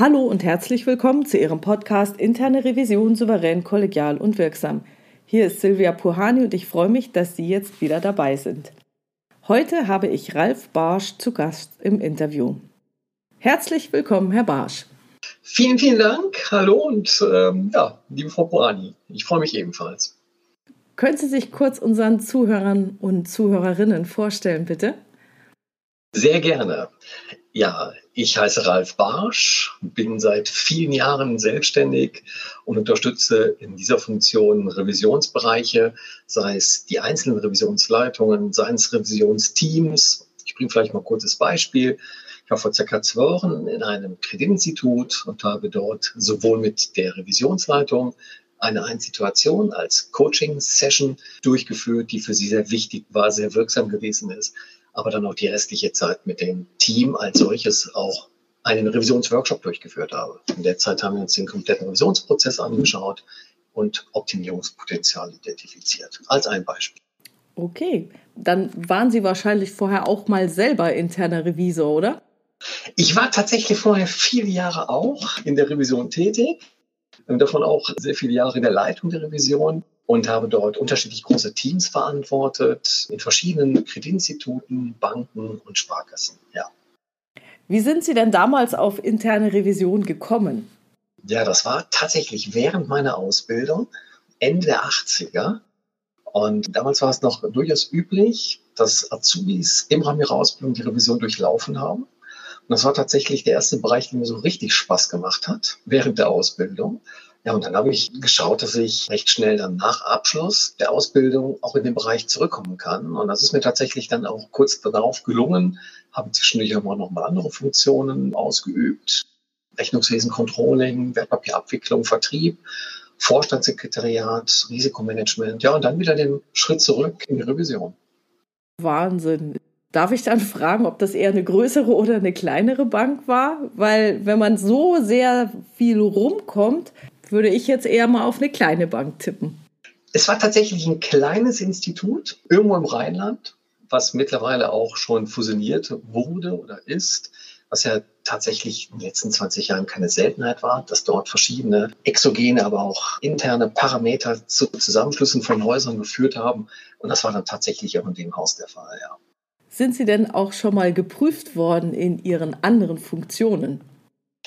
Hallo und herzlich willkommen zu Ihrem Podcast Interne Revision souverän, kollegial und wirksam. Hier ist Silvia Puhani und ich freue mich, dass Sie jetzt wieder dabei sind. Heute habe ich Ralf Barsch zu Gast im Interview. Herzlich willkommen, Herr Barsch. Vielen, vielen Dank. Hallo und ähm, ja, liebe Frau Puhani, ich freue mich ebenfalls. Können Sie sich kurz unseren Zuhörern und Zuhörerinnen vorstellen, bitte? Sehr gerne. Ja, ich heiße Ralf Barsch, bin seit vielen Jahren selbstständig und unterstütze in dieser Funktion Revisionsbereiche, sei es die einzelnen Revisionsleitungen, seien es Revisionsteams. Ich bringe vielleicht mal ein kurzes Beispiel. Ich war vor circa zwei Wochen in einem Kreditinstitut und habe dort sowohl mit der Revisionsleitung eine Einsituation als Coaching-Session durchgeführt, die für sie sehr wichtig war, sehr wirksam gewesen ist, aber dann auch die restliche Zeit mit dem Team als solches auch einen Revisionsworkshop durchgeführt habe. In der Zeit haben wir uns den kompletten Revisionsprozess angeschaut und Optimierungspotenzial identifiziert. Als ein Beispiel. Okay, dann waren Sie wahrscheinlich vorher auch mal selber interner Revisor, oder? Ich war tatsächlich vorher viele Jahre auch in der Revision tätig und davon auch sehr viele Jahre in der Leitung der Revision und habe dort unterschiedlich große Teams verantwortet in verschiedenen Kreditinstituten, Banken und Sparkassen. Ja. Wie sind Sie denn damals auf interne Revision gekommen? Ja, das war tatsächlich während meiner Ausbildung, Ende der 80er. Und damals war es noch durchaus üblich, dass Azubis im Rahmen ihrer Ausbildung die Revision durchlaufen haben. Und das war tatsächlich der erste Bereich, der mir so richtig Spaß gemacht hat während der Ausbildung. Ja, und dann habe ich geschaut, dass ich recht schnell dann nach Abschluss der Ausbildung auch in den Bereich zurückkommen kann. Und das ist mir tatsächlich dann auch kurz darauf gelungen. Habe zwischendurch aber noch mal andere Funktionen ausgeübt. Rechnungswesen, Controlling, Wertpapierabwicklung, Vertrieb, Vorstandssekretariat, Risikomanagement. Ja, und dann wieder den Schritt zurück in die Revision. Wahnsinn. Darf ich dann fragen, ob das eher eine größere oder eine kleinere Bank war? Weil wenn man so sehr viel rumkommt, würde ich jetzt eher mal auf eine kleine Bank tippen. Es war tatsächlich ein kleines Institut irgendwo im Rheinland, was mittlerweile auch schon fusioniert wurde oder ist, was ja tatsächlich in den letzten 20 Jahren keine Seltenheit war, dass dort verschiedene exogene, aber auch interne Parameter zu Zusammenschlüssen von Häusern geführt haben. Und das war dann tatsächlich auch in dem Haus der Fall, ja. Sind Sie denn auch schon mal geprüft worden in Ihren anderen Funktionen?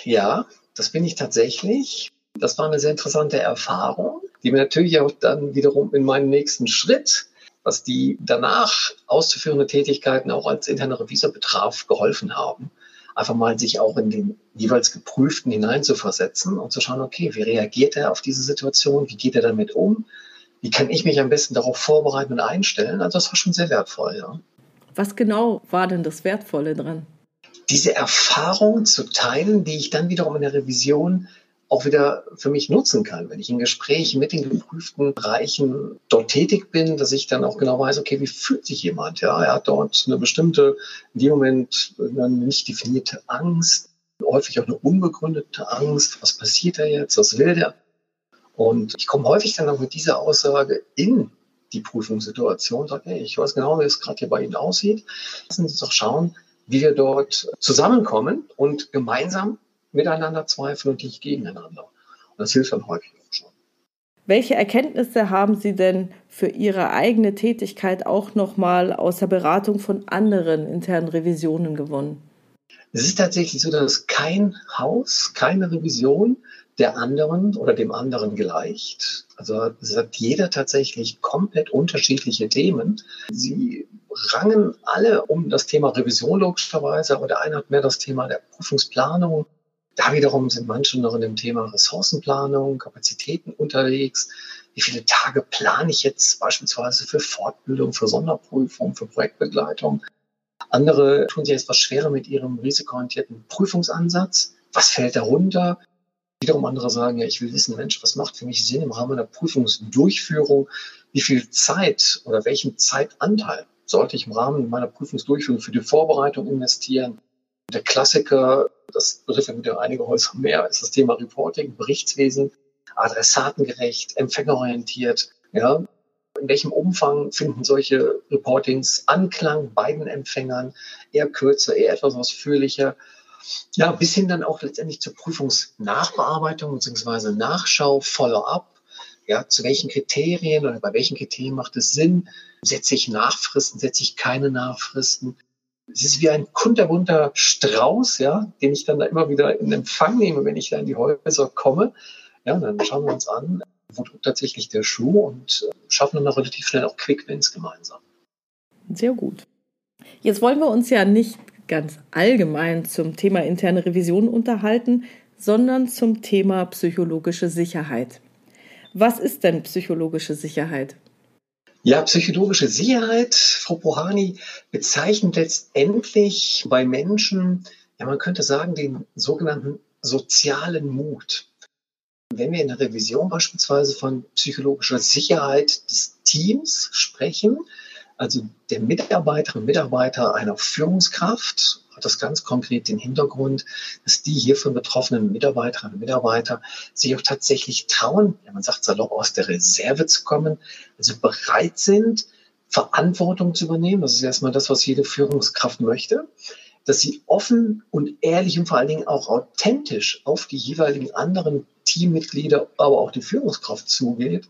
Ja, das bin ich tatsächlich. Das war eine sehr interessante Erfahrung, die mir natürlich auch dann wiederum in meinem nächsten Schritt, was die danach auszuführende Tätigkeiten auch als interner Revisor betraf, geholfen haben. Einfach mal sich auch in den jeweils geprüften hineinzuversetzen und zu schauen, okay, wie reagiert er auf diese Situation? Wie geht er damit um? Wie kann ich mich am besten darauf vorbereiten und einstellen? Also das war schon sehr wertvoll, ja. Was genau war denn das Wertvolle dran? Diese Erfahrung zu teilen, die ich dann wiederum in der Revision auch wieder für mich nutzen kann, wenn ich in Gesprächen mit den geprüften Bereichen dort tätig bin, dass ich dann auch genau weiß, okay, wie fühlt sich jemand? Ja, er hat dort eine bestimmte, in dem Moment eine nicht definierte Angst, häufig auch eine unbegründete Angst. Was passiert da jetzt? Was will der? Und ich komme häufig dann auch mit dieser Aussage in die Prüfungssituation, sage, hey, ich weiß genau, wie es gerade hier bei Ihnen aussieht. Lassen Sie uns doch schauen, wie wir dort zusammenkommen und gemeinsam miteinander zweifeln und nicht gegeneinander. Und das hilft dann häufig auch schon. Welche Erkenntnisse haben Sie denn für Ihre eigene Tätigkeit auch nochmal aus der Beratung von anderen internen Revisionen gewonnen? Es ist tatsächlich so, dass kein Haus, keine Revision der anderen oder dem anderen gleicht. Also es hat jeder tatsächlich komplett unterschiedliche Themen. Sie rangen alle um das Thema Revision logischerweise, aber der eine hat mehr das Thema der Prüfungsplanung, da wiederum sind manche noch in dem Thema Ressourcenplanung, Kapazitäten unterwegs. Wie viele Tage plane ich jetzt beispielsweise für Fortbildung, für Sonderprüfung, für Projektbegleitung? Andere tun sich etwas schwerer mit ihrem risikoorientierten Prüfungsansatz. Was fällt darunter? Wiederum andere sagen, ja, ich will wissen, Mensch, was macht für mich Sinn im Rahmen der Prüfungsdurchführung? Wie viel Zeit oder welchen Zeitanteil sollte ich im Rahmen meiner Prüfungsdurchführung für die Vorbereitung investieren? Der Klassiker, das betrifft ja wieder einige Häuser mehr, ist das Thema Reporting, Berichtswesen, adressatengerecht, empfängerorientiert. Ja, in welchem Umfang finden solche Reportings Anklang beiden Empfängern? Eher kürzer, eher etwas ausführlicher. Ja, bis hin dann auch letztendlich zur Prüfungsnachbearbeitung bzw. Nachschau, Follow-up. Ja, zu welchen Kriterien oder bei welchen Kriterien macht es Sinn? Setze ich Nachfristen, setze ich keine Nachfristen? Es ist wie ein kunterbunter Strauß, ja, den ich dann da immer wieder in Empfang nehme, wenn ich da in die Häuser komme. Ja, dann schauen wir uns an, wo drückt tatsächlich der Schuh und äh, schaffen dann auch relativ schnell auch Quick-Wins gemeinsam. Sehr gut. Jetzt wollen wir uns ja nicht ganz allgemein zum Thema interne Revision unterhalten, sondern zum Thema psychologische Sicherheit. Was ist denn psychologische Sicherheit? Ja, psychologische Sicherheit, Frau Pohani, bezeichnet letztendlich bei Menschen, ja, man könnte sagen, den sogenannten sozialen Mut. Wenn wir in der Revision beispielsweise von psychologischer Sicherheit des Teams sprechen, also der Mitarbeiterinnen und Mitarbeiter einer Führungskraft, hat das ganz konkret den Hintergrund, dass die hiervon betroffenen Mitarbeiterinnen und Mitarbeiter sich auch tatsächlich trauen, ja, man sagt salopp, aus der Reserve zu kommen, also bereit sind, Verantwortung zu übernehmen. Das ist erstmal das, was jede Führungskraft möchte dass sie offen und ehrlich und vor allen Dingen auch authentisch auf die jeweiligen anderen Teammitglieder, aber auch die Führungskraft zugeht,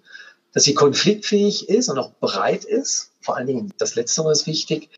dass sie konfliktfähig ist und auch bereit ist. Vor allen Dingen das Letztere ist wichtig.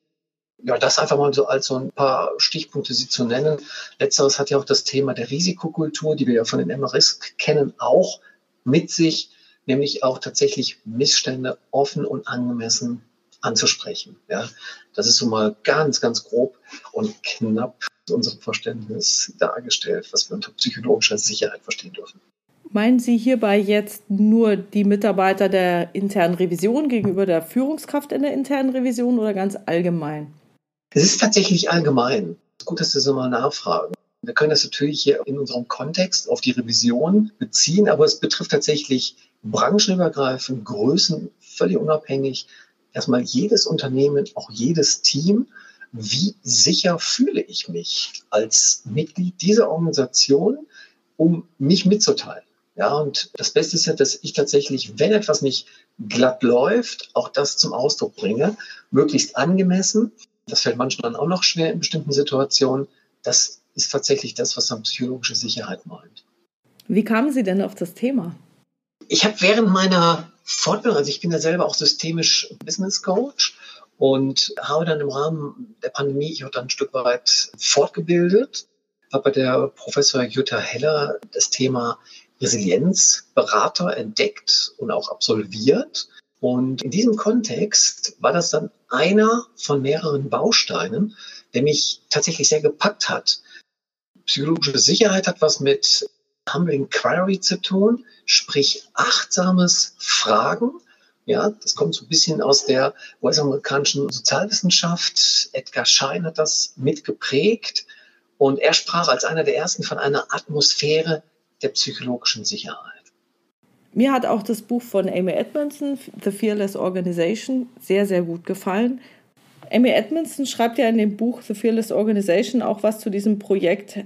Ja, das einfach mal so als so ein paar Stichpunkte sie zu nennen. Letzteres hat ja auch das Thema der Risikokultur, die wir ja von den MRIs kennen, auch mit sich, nämlich auch tatsächlich Missstände offen und angemessen anzusprechen. Ja, das ist so mal ganz, ganz grob und knapp unserem Verständnis dargestellt, was wir unter psychologischer Sicherheit verstehen dürfen. Meinen Sie hierbei jetzt nur die Mitarbeiter der internen Revision gegenüber der Führungskraft in der internen Revision oder ganz allgemein? Es ist tatsächlich allgemein. Gut, dass Sie so mal nachfragen. Wir können das natürlich hier in unserem Kontext auf die Revision beziehen, aber es betrifft tatsächlich branchenübergreifend, Größen völlig unabhängig, erstmal jedes Unternehmen, auch jedes Team, wie sicher fühle ich mich als Mitglied dieser Organisation, um mich mitzuteilen. Ja, und das Beste ist ja, dass ich tatsächlich, wenn etwas nicht glatt läuft, auch das zum Ausdruck bringe, möglichst angemessen. Das fällt manchmal dann auch noch schwer in bestimmten Situationen. Das ist tatsächlich das, was dann psychologische Sicherheit meint. Wie kamen Sie denn auf das Thema? Ich habe während meiner Fortbildung, also ich bin ja selber auch systemisch Business Coach und habe dann im Rahmen der Pandemie ich auch dann ein Stück weit fortgebildet, habe bei der Professor Jutta Heller das Thema Resilienzberater entdeckt und auch absolviert. Und in diesem Kontext war das dann einer von mehreren Bausteinen, der mich tatsächlich sehr gepackt hat. Psychologische Sicherheit hat was mit Humble Inquiry zu tun, sprich achtsames Fragen. Ja, das kommt so ein bisschen aus der US-amerikanischen Sozialwissenschaft. Edgar Schein hat das mitgeprägt und er sprach als einer der ersten von einer Atmosphäre der psychologischen Sicherheit. Mir hat auch das Buch von Amy Edmondson, The Fearless Organization, sehr, sehr gut gefallen. Amy Edmondson schreibt ja in dem Buch The Fearless Organization auch was zu diesem Projekt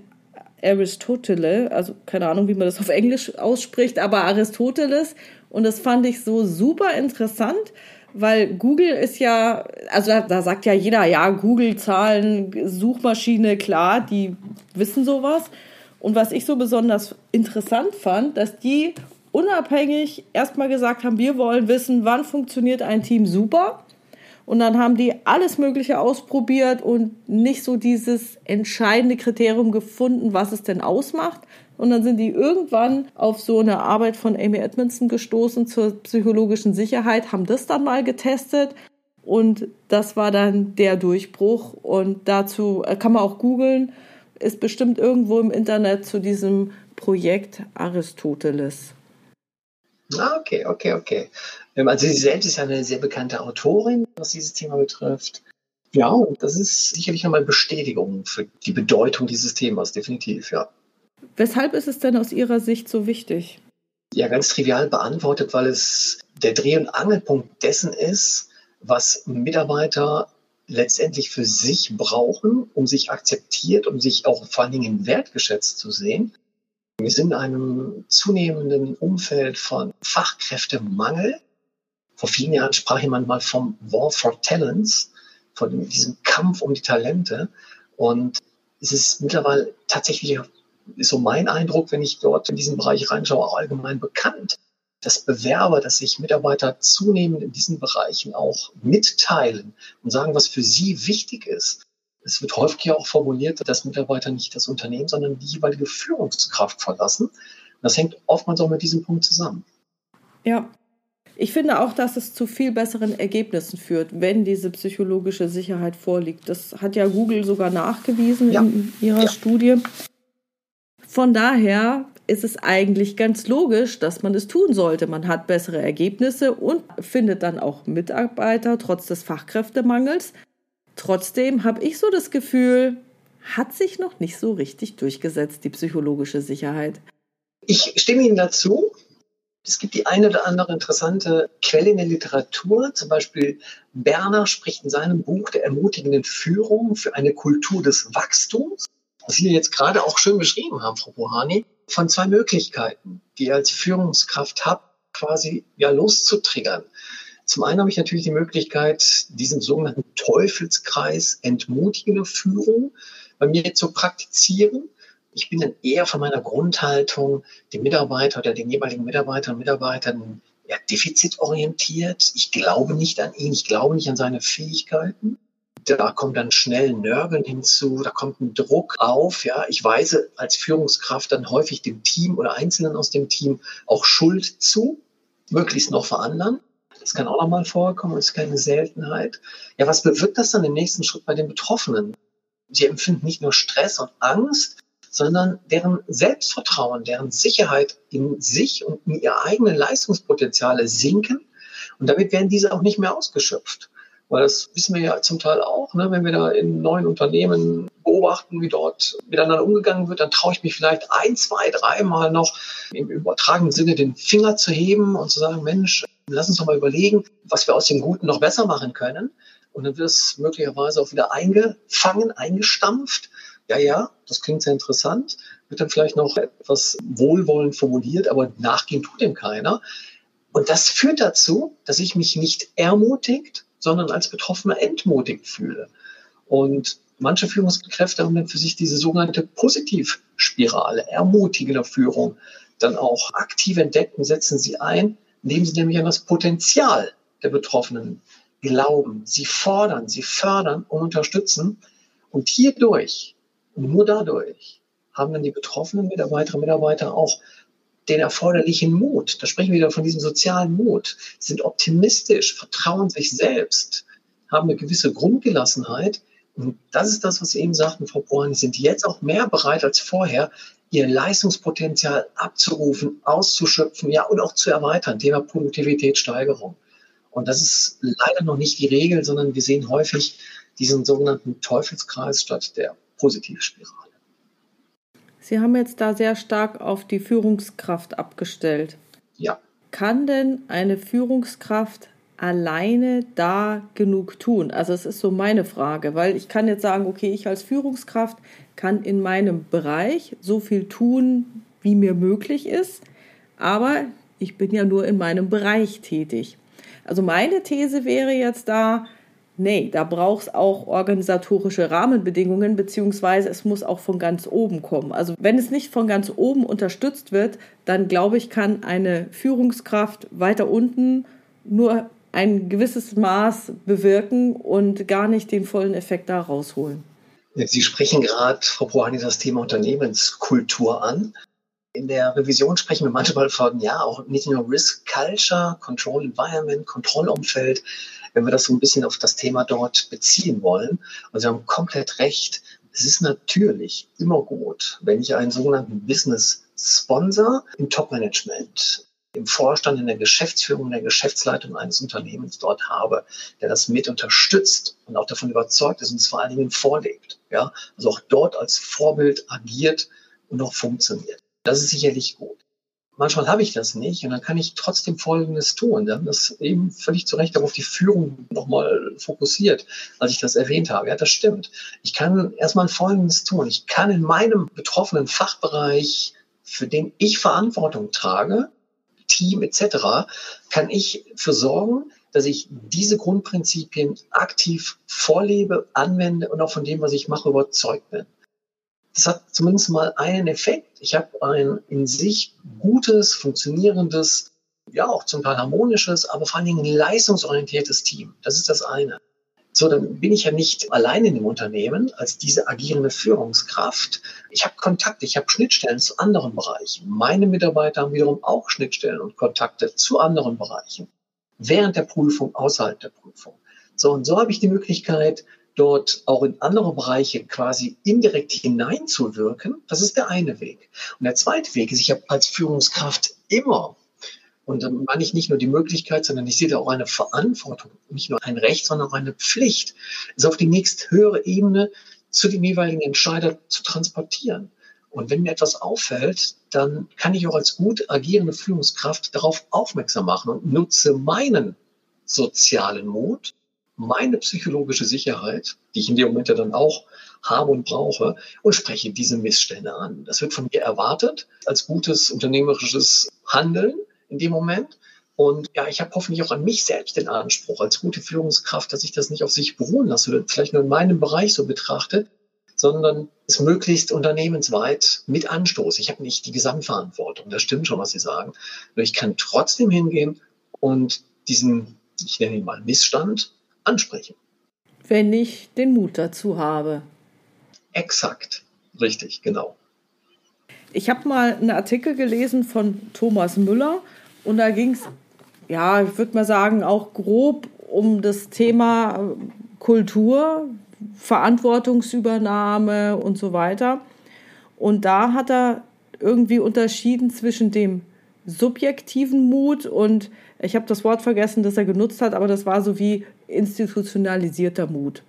Aristoteles, also keine Ahnung, wie man das auf Englisch ausspricht, aber Aristoteles. Und das fand ich so super interessant, weil Google ist ja, also da, da sagt ja jeder, ja, Google-Zahlen, Suchmaschine, klar, die wissen sowas. Und was ich so besonders interessant fand, dass die unabhängig erstmal gesagt haben, wir wollen wissen, wann funktioniert ein Team super und dann haben die alles Mögliche ausprobiert und nicht so dieses entscheidende Kriterium gefunden, was es denn ausmacht. Und dann sind die irgendwann auf so eine Arbeit von Amy Edmondson gestoßen zur psychologischen Sicherheit, haben das dann mal getestet und das war dann der Durchbruch. Und dazu äh, kann man auch googeln, ist bestimmt irgendwo im Internet zu diesem Projekt Aristoteles. Ah, okay, okay, okay. Ähm, also sie selbst ist ja eine sehr bekannte Autorin, was dieses Thema betrifft. Ja, und das ist sicherlich nochmal Bestätigung für die Bedeutung dieses Themas, definitiv, ja. Weshalb ist es denn aus Ihrer Sicht so wichtig? Ja, ganz trivial beantwortet, weil es der Dreh- und Angelpunkt dessen ist, was Mitarbeiter letztendlich für sich brauchen, um sich akzeptiert, um sich auch vor allen Dingen wertgeschätzt zu sehen. Wir sind in einem zunehmenden Umfeld von Fachkräftemangel. Vor vielen Jahren sprach jemand mal vom War for Talents, von diesem Kampf um die Talente. Und es ist mittlerweile tatsächlich, ist so mein Eindruck, wenn ich dort in diesen Bereich reinschaue, allgemein bekannt, dass Bewerber, dass sich Mitarbeiter zunehmend in diesen Bereichen auch mitteilen und sagen, was für sie wichtig ist. Es wird häufig ja auch formuliert, dass Mitarbeiter nicht das Unternehmen, sondern die jeweilige Führungskraft verlassen. Das hängt oftmals auch mit diesem Punkt zusammen. Ja, ich finde auch, dass es zu viel besseren Ergebnissen führt, wenn diese psychologische Sicherheit vorliegt. Das hat ja Google sogar nachgewiesen ja. in ihrer ja. Studie. Von daher ist es eigentlich ganz logisch, dass man es tun sollte. Man hat bessere Ergebnisse und findet dann auch Mitarbeiter trotz des Fachkräftemangels. Trotzdem habe ich so das Gefühl, hat sich noch nicht so richtig durchgesetzt, die psychologische Sicherheit. Ich stimme Ihnen dazu. Es gibt die eine oder andere interessante Quelle in der Literatur. Zum Beispiel Berner spricht in seinem Buch der ermutigenden Führung für eine Kultur des Wachstums, was Sie jetzt gerade auch schön beschrieben haben, Frau Bohani, von zwei Möglichkeiten, die ihr als Führungskraft habt, quasi ja loszutriggern. Zum einen habe ich natürlich die Möglichkeit, diesen sogenannten Teufelskreis entmutigende Führung bei mir zu praktizieren. Ich bin dann eher von meiner Grundhaltung dem Mitarbeiter oder den jeweiligen Mitarbeitern und Mitarbeitern ja, defizitorientiert. Ich glaube nicht an ihn, ich glaube nicht an seine Fähigkeiten. Da kommt dann schnell Nörgeln hinzu, da kommt ein Druck auf. Ja, ich weise als Führungskraft dann häufig dem Team oder Einzelnen aus dem Team auch Schuld zu, möglichst noch vor anderen. Das kann auch nochmal vorkommen, ist keine Seltenheit. Ja, was bewirkt das dann im nächsten Schritt bei den Betroffenen? Sie empfinden nicht nur Stress und Angst, sondern deren Selbstvertrauen, deren Sicherheit in sich und in ihre eigenen Leistungspotenziale sinken. Und damit werden diese auch nicht mehr ausgeschöpft. Weil das wissen wir ja zum Teil auch, ne? wenn wir da in neuen Unternehmen beobachten, wie dort miteinander umgegangen wird, dann traue ich mich vielleicht ein, zwei, dreimal noch im übertragenen Sinne den Finger zu heben und zu sagen, Mensch, lass uns doch mal überlegen, was wir aus dem Guten noch besser machen können. Und dann wird es möglicherweise auch wieder eingefangen, eingestampft. Ja, ja, das klingt sehr interessant. Wird dann vielleicht noch etwas wohlwollend formuliert, aber nachgehen tut dem keiner. Und das führt dazu, dass ich mich nicht ermutigt, sondern als Betroffener entmutigt fühle. Und manche Führungskräfte haben dann für sich diese sogenannte Positivspirale, ermutigender Führung, dann auch aktiv entdeckt und setzen sie ein, indem sie nämlich an das Potenzial der Betroffenen glauben. Sie fordern, sie fördern und unterstützen. Und hierdurch, nur dadurch, haben dann die betroffenen Mitarbeiterinnen und Mitarbeiter auch den erforderlichen Mut. Da sprechen wir wieder von diesem sozialen Mut. Sie sind optimistisch, vertrauen sich selbst, haben eine gewisse Grundgelassenheit. Und das ist das, was Sie eben sagten, Frau Born, sind jetzt auch mehr bereit als vorher, ihr Leistungspotenzial abzurufen, auszuschöpfen, ja, und auch zu erweitern. Thema Produktivitätssteigerung. Und das ist leider noch nicht die Regel, sondern wir sehen häufig diesen sogenannten Teufelskreis statt der Positivspirale. Sie haben jetzt da sehr stark auf die Führungskraft abgestellt. Ja. Kann denn eine Führungskraft alleine da genug tun? Also es ist so meine Frage, weil ich kann jetzt sagen, okay, ich als Führungskraft kann in meinem Bereich so viel tun, wie mir möglich ist, aber ich bin ja nur in meinem Bereich tätig. Also meine These wäre jetzt da, nee, da braucht es auch organisatorische Rahmenbedingungen, beziehungsweise es muss auch von ganz oben kommen. Also wenn es nicht von ganz oben unterstützt wird, dann glaube ich, kann eine Führungskraft weiter unten nur ein gewisses Maß bewirken und gar nicht den vollen Effekt da rausholen. Sie sprechen gerade, Frau Prohani, das Thema Unternehmenskultur an. In der Revision sprechen wir manchmal von, ja, auch nicht nur Risk Culture, Control Environment, Kontrollumfeld, wenn wir das so ein bisschen auf das Thema dort beziehen wollen. Und Sie haben komplett recht. Es ist natürlich immer gut, wenn ich einen sogenannten Business Sponsor im Top-Management im Vorstand, in der Geschäftsführung, in der Geschäftsleitung eines Unternehmens dort habe, der das mit unterstützt und auch davon überzeugt ist und es vor allen Dingen vorlebt. Ja, also auch dort als Vorbild agiert und auch funktioniert. Das ist sicherlich gut. Manchmal habe ich das nicht und dann kann ich trotzdem Folgendes tun. Wir haben das eben völlig zu Recht auf die Führung nochmal fokussiert, als ich das erwähnt habe. Ja, das stimmt. Ich kann erstmal Folgendes tun. Ich kann in meinem betroffenen Fachbereich, für den ich Verantwortung trage, Team etc., kann ich für sorgen, dass ich diese Grundprinzipien aktiv vorlebe, anwende und auch von dem, was ich mache, überzeugt bin. Das hat zumindest mal einen Effekt. Ich habe ein in sich gutes, funktionierendes, ja auch zum Teil harmonisches, aber vor allen Dingen leistungsorientiertes Team. Das ist das eine. So, dann bin ich ja nicht allein in dem Unternehmen als diese agierende Führungskraft. Ich habe Kontakte, ich habe Schnittstellen zu anderen Bereichen. Meine Mitarbeiter haben wiederum auch Schnittstellen und Kontakte zu anderen Bereichen. Während der Prüfung, außerhalb der Prüfung. So, und so habe ich die Möglichkeit, dort auch in andere Bereiche quasi indirekt hineinzuwirken. Das ist der eine Weg. Und der zweite Weg ist, ich habe als Führungskraft immer und dann meine ich nicht nur die Möglichkeit, sondern ich sehe da auch eine Verantwortung, nicht nur ein Recht, sondern auch eine Pflicht, es auf die nächst höhere Ebene zu dem jeweiligen Entscheider zu transportieren. Und wenn mir etwas auffällt, dann kann ich auch als gut agierende Führungskraft darauf aufmerksam machen und nutze meinen sozialen Mut, meine psychologische Sicherheit, die ich in dem Moment ja dann auch habe und brauche, und spreche diese Missstände an. Das wird von mir erwartet als gutes unternehmerisches Handeln in dem Moment. Und ja, ich habe hoffentlich auch an mich selbst den Anspruch als gute Führungskraft, dass ich das nicht auf sich beruhen lasse oder vielleicht nur in meinem Bereich so betrachte, sondern es möglichst unternehmensweit mit anstoße. Ich habe nicht die Gesamtverantwortung. Das stimmt schon, was Sie sagen. Nur ich kann trotzdem hingehen und diesen, ich nenne ihn mal Missstand, ansprechen. Wenn ich den Mut dazu habe. Exakt. Richtig, genau. Ich habe mal einen Artikel gelesen von Thomas Müller und da ging es, ja, ich würde mal sagen, auch grob um das Thema äh, Kultur, Verantwortungsübernahme und so weiter. Und da hat er irgendwie unterschieden zwischen dem subjektiven Mut und ich habe das Wort vergessen, das er genutzt hat, aber das war so wie institutionalisierter Mut.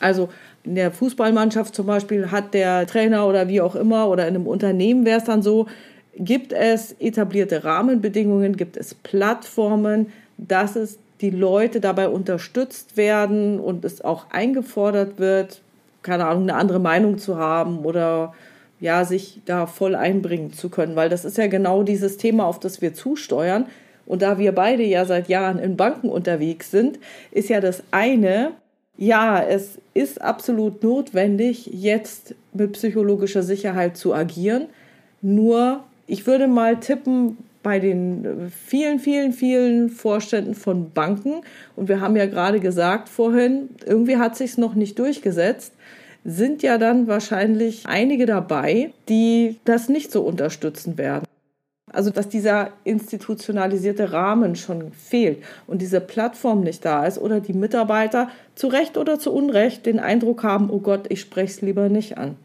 Also in der Fußballmannschaft zum Beispiel hat der Trainer oder wie auch immer oder in einem Unternehmen wäre es dann so, gibt es etablierte Rahmenbedingungen, gibt es Plattformen, dass es die Leute dabei unterstützt werden und es auch eingefordert wird, keine Ahnung, eine andere Meinung zu haben oder ja, sich da voll einbringen zu können, weil das ist ja genau dieses Thema, auf das wir zusteuern. Und da wir beide ja seit Jahren in Banken unterwegs sind, ist ja das eine, ja, es ist absolut notwendig, jetzt mit psychologischer Sicherheit zu agieren. Nur ich würde mal tippen, bei den vielen, vielen, vielen Vorständen von Banken, und wir haben ja gerade gesagt vorhin, irgendwie hat sich noch nicht durchgesetzt, sind ja dann wahrscheinlich einige dabei, die das nicht so unterstützen werden. Also dass dieser institutionalisierte Rahmen schon fehlt und diese Plattform nicht da ist oder die Mitarbeiter zu Recht oder zu Unrecht den Eindruck haben, oh Gott, ich spreche es lieber nicht an.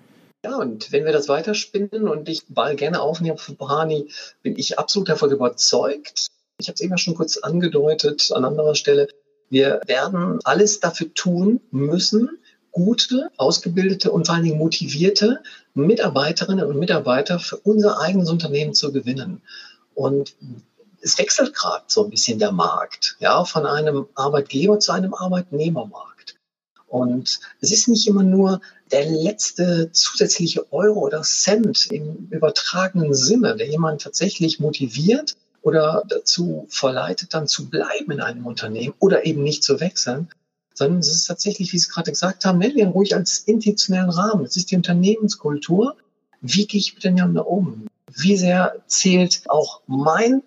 Ja, und wenn wir das weiterspinnen und ich Ball gerne aufnehme von Bahani, bin ich absolut davon überzeugt. Ich habe es eben schon kurz angedeutet an anderer Stelle. Wir werden alles dafür tun müssen, gute, ausgebildete und vor allen Dingen motivierte Mitarbeiterinnen und Mitarbeiter für unser eigenes Unternehmen zu gewinnen. Und es wechselt gerade so ein bisschen der Markt, ja, von einem Arbeitgeber zu einem Arbeitnehmermarkt. Und es ist nicht immer nur der letzte zusätzliche Euro oder Cent im übertragenen Sinne, der jemand tatsächlich motiviert oder dazu verleitet, dann zu bleiben in einem Unternehmen oder eben nicht zu wechseln, sondern es ist tatsächlich, wie Sie gerade gesagt haben, nennen wir ihn ruhig als institutionellen Rahmen. Es ist die Unternehmenskultur. Wie gehe ich miteinander um? Wie sehr zählt auch mein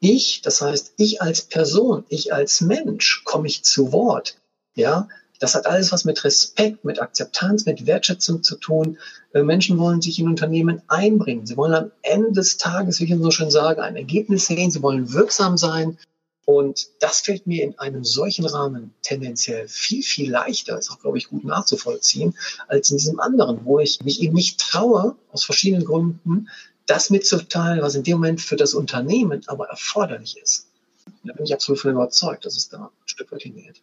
Ich, das heißt, ich als Person, ich als Mensch, komme ich zu Wort? Ja, das hat alles was mit Respekt, mit Akzeptanz, mit Wertschätzung zu tun. Äh, Menschen wollen sich in Unternehmen einbringen. Sie wollen am Ende des Tages, wie ich so schön sage, ein Ergebnis sehen. Sie wollen wirksam sein. Und das fällt mir in einem solchen Rahmen tendenziell viel, viel leichter, ist auch, glaube ich, gut nachzuvollziehen, als in diesem anderen, wo ich mich eben nicht traue, aus verschiedenen Gründen, das mitzuteilen, was in dem Moment für das Unternehmen aber erforderlich ist. Da bin ich absolut von überzeugt, dass es da ein Stück weit hingeht.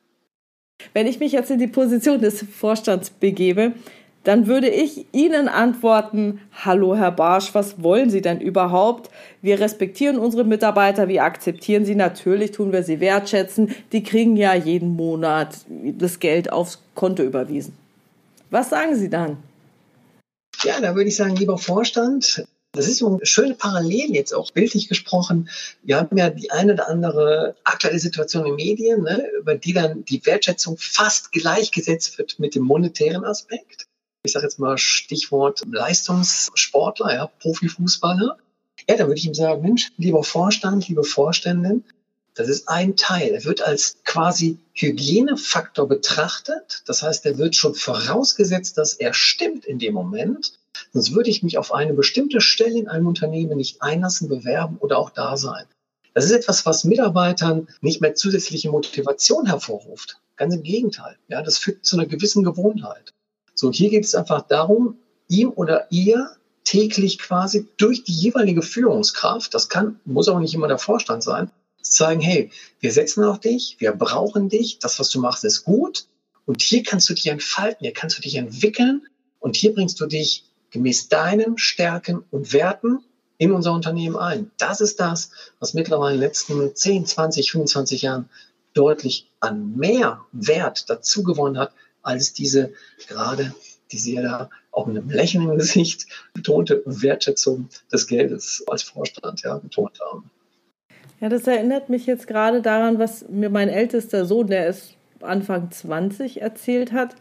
Wenn ich mich jetzt in die Position des Vorstands begebe, dann würde ich Ihnen antworten, hallo Herr Barsch, was wollen Sie denn überhaupt? Wir respektieren unsere Mitarbeiter, wir akzeptieren sie, natürlich tun wir sie wertschätzen, die kriegen ja jeden Monat das Geld aufs Konto überwiesen. Was sagen Sie dann? Ja, da würde ich sagen, lieber Vorstand, das ist so eine schöne Parallel jetzt auch bildlich gesprochen. Wir haben ja die eine oder andere aktuelle Situation in Medien, ne, über die dann die Wertschätzung fast gleichgesetzt wird mit dem monetären Aspekt. Ich sage jetzt mal Stichwort Leistungssportler, ja, Profifußballer, ja, dann würde ich ihm sagen, Mensch, lieber Vorstand, liebe Vorständin, das ist ein Teil. Er wird als quasi Hygienefaktor betrachtet. Das heißt, er wird schon vorausgesetzt, dass er stimmt in dem Moment. Sonst würde ich mich auf eine bestimmte Stelle in einem Unternehmen nicht einlassen, bewerben oder auch da sein. Das ist etwas, was Mitarbeitern nicht mehr zusätzliche Motivation hervorruft. Ganz im Gegenteil. Ja, das führt zu einer gewissen Gewohnheit. So, hier geht es einfach darum, ihm oder ihr täglich quasi durch die jeweilige Führungskraft, das kann, muss auch nicht immer der Vorstand sein, zu sagen, hey, wir setzen auf dich, wir brauchen dich, das, was du machst, ist gut und hier kannst du dich entfalten, hier kannst du dich entwickeln und hier bringst du dich gemäß deinen Stärken und Werten in unser Unternehmen ein. Das ist das, was mittlerweile in den letzten 10, 20, 25 Jahren deutlich an mehr Wert dazu gewonnen hat, als diese gerade, die Sie ja da auch mit einem Lächeln im Gesicht betonte Wertschätzung des Geldes als Vorstand ja, betont haben. Ja, das erinnert mich jetzt gerade daran, was mir mein ältester Sohn, der ist Anfang 20, erzählt hat.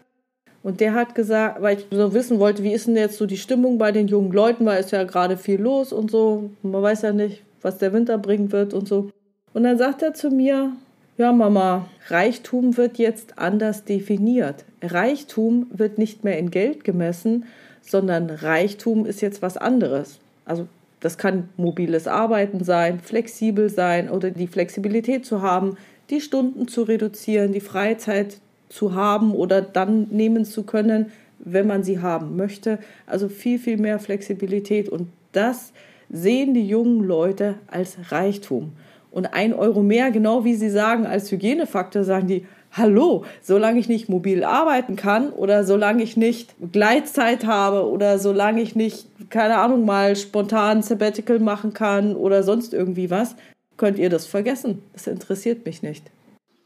Und der hat gesagt, weil ich so wissen wollte, wie ist denn jetzt so die Stimmung bei den jungen Leuten, weil es ja gerade viel los und so. Man weiß ja nicht, was der Winter bringen wird und so. Und dann sagt er zu mir, ja Mama, Reichtum wird jetzt anders definiert. Reichtum wird nicht mehr in Geld gemessen, sondern Reichtum ist jetzt was anderes. Also das kann mobiles Arbeiten sein, flexibel sein oder die Flexibilität zu haben, die Stunden zu reduzieren, die Freizeit zu haben oder dann nehmen zu können, wenn man sie haben möchte. Also viel, viel mehr Flexibilität. Und das sehen die jungen Leute als Reichtum. Und ein Euro mehr, genau wie Sie sagen, als Hygienefaktor, sagen die, hallo, solange ich nicht mobil arbeiten kann oder solange ich nicht Gleitzeit habe oder solange ich nicht, keine Ahnung, mal spontan Sabbatical machen kann oder sonst irgendwie was, könnt ihr das vergessen. Das interessiert mich nicht.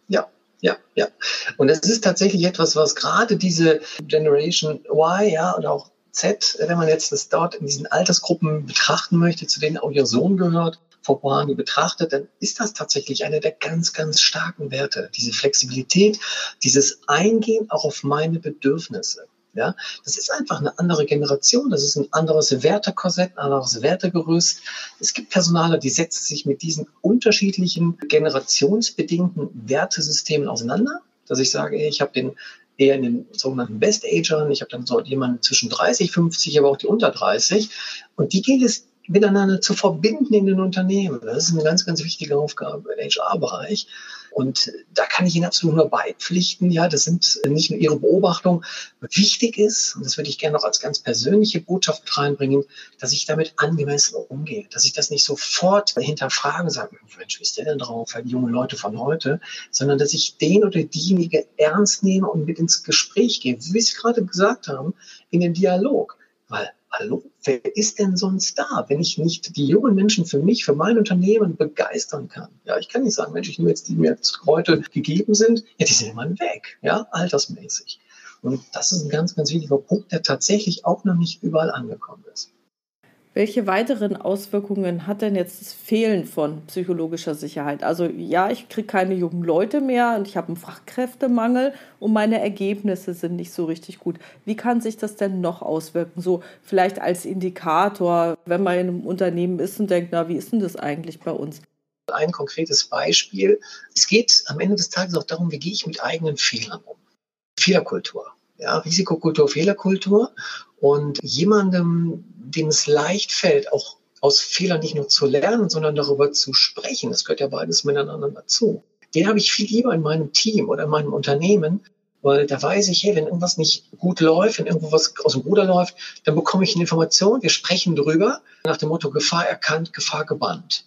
Ja, ja, ja. Und es ist tatsächlich etwas, was gerade diese Generation Y, ja, oder auch Z, wenn man jetzt das dort in diesen Altersgruppen betrachten möchte, zu denen auch ihr Sohn gehört, vor Vorrangig betrachtet, dann ist das tatsächlich einer der ganz, ganz starken Werte. Diese Flexibilität, dieses Eingehen auch auf meine Bedürfnisse. Ja, das ist einfach eine andere Generation, das ist ein anderes Wertekorsett, ein anderes Wertegerüst. Es gibt Personale, die setzen sich mit diesen unterschiedlichen generationsbedingten Wertesystemen auseinander, dass ich sage, ich habe den eher in den sogenannten Best-Agern, ich habe dann so jemanden zwischen 30, 50, aber auch die unter 30 und die gilt es miteinander zu verbinden in den Unternehmen. Das ist eine ganz, ganz wichtige Aufgabe im HR-Bereich. Und da kann ich Ihnen absolut nur beipflichten. Ja, das sind nicht nur Ihre Beobachtungen. Wichtig ist, und das würde ich gerne noch als ganz persönliche Botschaft reinbringen, dass ich damit angemessen umgehe. Dass ich das nicht sofort hinterfragen sage, Mensch, wie ist der denn drauf? Die jungen Leute von heute. Sondern dass ich den oder diejenige ernst nehme und mit ins Gespräch gehe. Wie Sie gerade gesagt haben, in den Dialog. Weil hallo, wer ist denn sonst da, wenn ich nicht die jungen Menschen für mich, für mein Unternehmen begeistern kann? Ja, ich kann nicht sagen, Mensch, ich nehme jetzt die mir jetzt heute gegeben sind, ja, die sind immer weg, ja, altersmäßig. Und das ist ein ganz, ganz wichtiger Punkt, der tatsächlich auch noch nicht überall angekommen ist. Welche weiteren Auswirkungen hat denn jetzt das Fehlen von psychologischer Sicherheit? Also ja, ich kriege keine jungen Leute mehr und ich habe einen Fachkräftemangel und meine Ergebnisse sind nicht so richtig gut. Wie kann sich das denn noch auswirken? So vielleicht als Indikator, wenn man in einem Unternehmen ist und denkt, na, wie ist denn das eigentlich bei uns? Ein konkretes Beispiel. Es geht am Ende des Tages auch darum, wie gehe ich mit eigenen Fehlern um. Fehlerkultur. Ja, Risikokultur, Fehlerkultur. Und jemandem, dem es leicht fällt, auch aus Fehlern nicht nur zu lernen, sondern darüber zu sprechen, das gehört ja beides miteinander dazu, den habe ich viel lieber in meinem Team oder in meinem Unternehmen, weil da weiß ich, hey, wenn irgendwas nicht gut läuft, wenn irgendwo was aus dem Ruder läuft, dann bekomme ich eine Information, wir sprechen drüber, nach dem Motto Gefahr erkannt, Gefahr gebannt.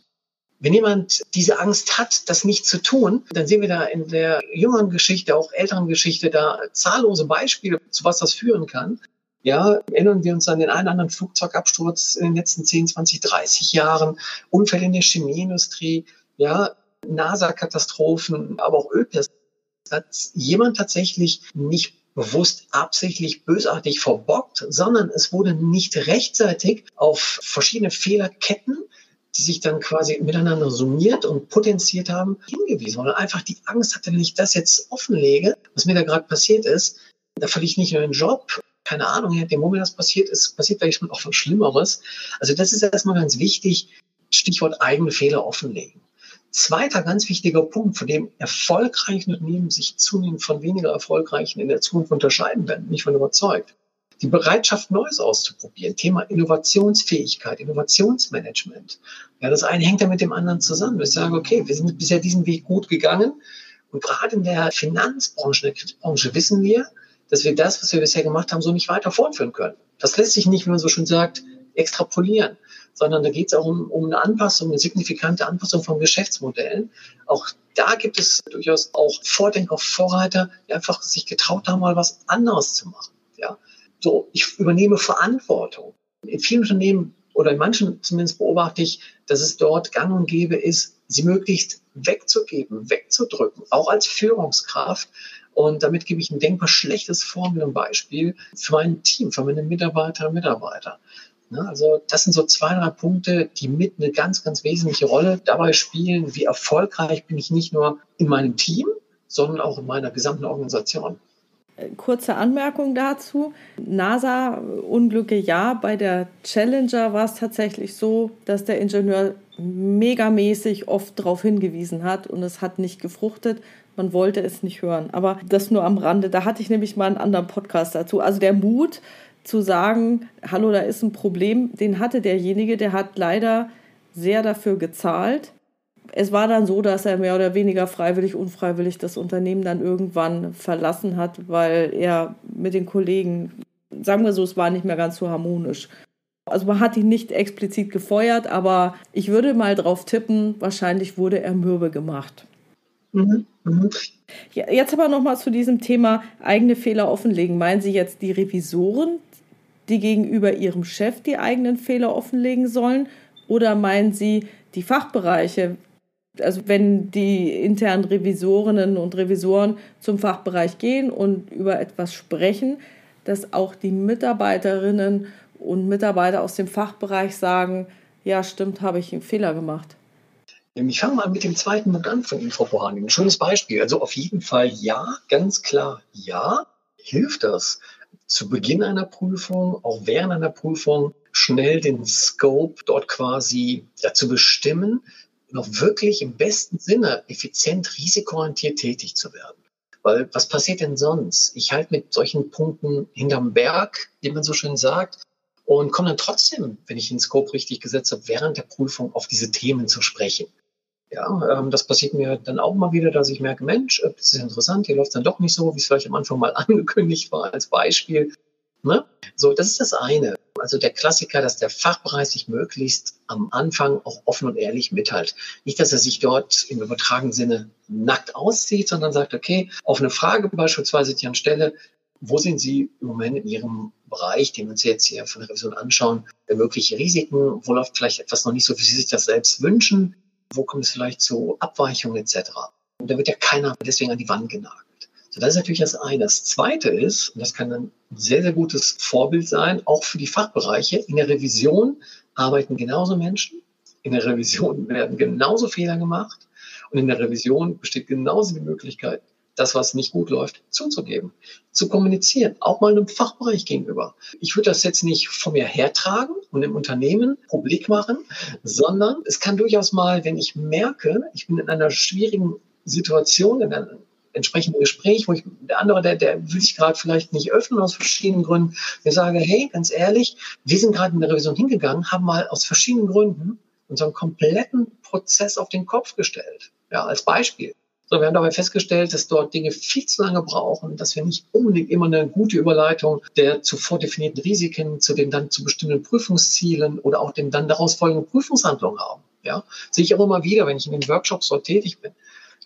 Wenn jemand diese Angst hat, das nicht zu tun, dann sehen wir da in der jüngeren Geschichte, auch älteren Geschichte, da zahllose Beispiele, zu was das führen kann. Ja, erinnern wir uns an den einen oder anderen Flugzeugabsturz in den letzten 10, 20, 30 Jahren, Unfälle in der Chemieindustrie, ja, NASA-Katastrophen, aber auch Ölpest. Hat jemand tatsächlich nicht bewusst absichtlich bösartig verbockt, sondern es wurde nicht rechtzeitig auf verschiedene Fehlerketten die sich dann quasi miteinander summiert und potenziert haben, hingewiesen. Weil einfach die Angst hatte, wenn ich das jetzt offenlege, was mir da gerade passiert ist, da verliere ich nicht nur den Job, keine Ahnung, in dem Moment, das passiert ist, passiert vielleicht schon auch was Schlimmeres. Also das ist erstmal ganz wichtig. Stichwort eigene Fehler offenlegen. Zweiter ganz wichtiger Punkt, von dem erfolgreiche Unternehmen sich zunehmend von weniger erfolgreichen in der Zukunft unterscheiden werden, bin ich von überzeugt. Die Bereitschaft, Neues auszuprobieren. Thema Innovationsfähigkeit, Innovationsmanagement. Ja, das eine hängt ja mit dem anderen zusammen. Ich sage, okay, wir sind bisher diesen Weg gut gegangen. Und gerade in der Finanzbranche, in der Kreditbranche wissen wir, dass wir das, was wir bisher gemacht haben, so nicht weiter fortführen können. Das lässt sich nicht, wie man so schön sagt, extrapolieren, sondern da geht es auch um, um eine Anpassung, eine signifikante Anpassung von Geschäftsmodellen. Auch da gibt es durchaus auch Vordenker, Vorreiter, die einfach sich getraut haben, mal was anderes zu machen. Ja, so, ich übernehme Verantwortung. In vielen Unternehmen oder in manchen zumindest beobachte ich, dass es dort gang und gäbe ist, sie möglichst wegzugeben, wegzudrücken, auch als Führungskraft. Und damit gebe ich ein denkbar schlechtes Vorbild und Beispiel für mein Team, für meine Mitarbeiter und Mitarbeiter. Also das sind so zwei, drei Punkte, die mit eine ganz, ganz wesentliche Rolle dabei spielen, wie erfolgreich bin ich nicht nur in meinem Team, sondern auch in meiner gesamten Organisation. Kurze Anmerkung dazu. NASA-Unglücke ja. Bei der Challenger war es tatsächlich so, dass der Ingenieur megamäßig oft darauf hingewiesen hat und es hat nicht gefruchtet. Man wollte es nicht hören. Aber das nur am Rande. Da hatte ich nämlich mal einen anderen Podcast dazu. Also der Mut zu sagen, hallo, da ist ein Problem, den hatte derjenige, der hat leider sehr dafür gezahlt es war dann so, dass er mehr oder weniger freiwillig, unfreiwillig das Unternehmen dann irgendwann verlassen hat, weil er mit den Kollegen, sagen wir so, es war nicht mehr ganz so harmonisch. Also man hat ihn nicht explizit gefeuert, aber ich würde mal drauf tippen, wahrscheinlich wurde er mürbe gemacht. Mhm. Mhm. Ja, jetzt aber nochmal zu diesem Thema eigene Fehler offenlegen. Meinen Sie jetzt die Revisoren, die gegenüber ihrem Chef die eigenen Fehler offenlegen sollen? Oder meinen Sie die Fachbereiche, also wenn die internen Revisorinnen und Revisoren zum Fachbereich gehen und über etwas sprechen, dass auch die Mitarbeiterinnen und Mitarbeiter aus dem Fachbereich sagen, ja stimmt, habe ich einen Fehler gemacht. Ich fange mal mit dem zweiten Punkt an von Ihnen, Frau Bohani. Ein schönes Beispiel. Also auf jeden Fall ja, ganz klar ja. Hilft das zu Beginn einer Prüfung, auch während einer Prüfung, schnell den Scope dort quasi ja, zu bestimmen, noch wirklich im besten Sinne effizient, risikoorientiert tätig zu werden. Weil was passiert denn sonst? Ich halte mit solchen Punkten hinterm Berg, wie man so schön sagt, und komme dann trotzdem, wenn ich den Scope richtig gesetzt habe, während der Prüfung auf diese Themen zu sprechen. Ja, ähm, das passiert mir dann auch mal wieder, dass ich merke, Mensch, äh, das ist interessant, hier läuft es dann doch nicht so, wie es vielleicht am Anfang mal angekündigt war als Beispiel. Ne? So, das ist das eine. Also der Klassiker, dass der Fachbereich sich möglichst am Anfang auch offen und ehrlich mitteilt. Nicht, dass er sich dort im übertragenen Sinne nackt auszieht, sondern sagt, okay, auf eine Frage beispielsweise, die anstelle, wo sind Sie im Moment in Ihrem Bereich, den wir uns jetzt hier von der Revision anschauen, mögliche Risiken? Wo läuft vielleicht etwas noch nicht so, wie Sie sich das selbst wünschen? Wo kommt es vielleicht zu Abweichungen etc.? Und da wird ja keiner deswegen an die Wand genagt. Das ist natürlich das eine. Das zweite ist, und das kann ein sehr, sehr gutes Vorbild sein, auch für die Fachbereiche. In der Revision arbeiten genauso Menschen. In der Revision werden genauso Fehler gemacht. Und in der Revision besteht genauso die Möglichkeit, das, was nicht gut läuft, zuzugeben, zu kommunizieren, auch mal einem Fachbereich gegenüber. Ich würde das jetzt nicht von mir hertragen und im Unternehmen publik machen, sondern es kann durchaus mal, wenn ich merke, ich bin in einer schwierigen Situation, in einer entsprechende Gespräch, wo ich, der andere, der, der will sich gerade vielleicht nicht öffnen aus verschiedenen Gründen. Wir sagen, hey, ganz ehrlich, wir sind gerade in der Revision hingegangen, haben mal aus verschiedenen Gründen unseren kompletten Prozess auf den Kopf gestellt. Ja, als Beispiel. So, wir haben dabei festgestellt, dass dort Dinge viel zu lange brauchen, dass wir nicht unbedingt immer eine gute Überleitung der zuvor definierten Risiken zu den dann zu bestimmten Prüfungszielen oder auch den dann daraus folgenden Prüfungshandlungen haben. Ja, sehe ich auch immer wieder, wenn ich in den Workshops dort tätig bin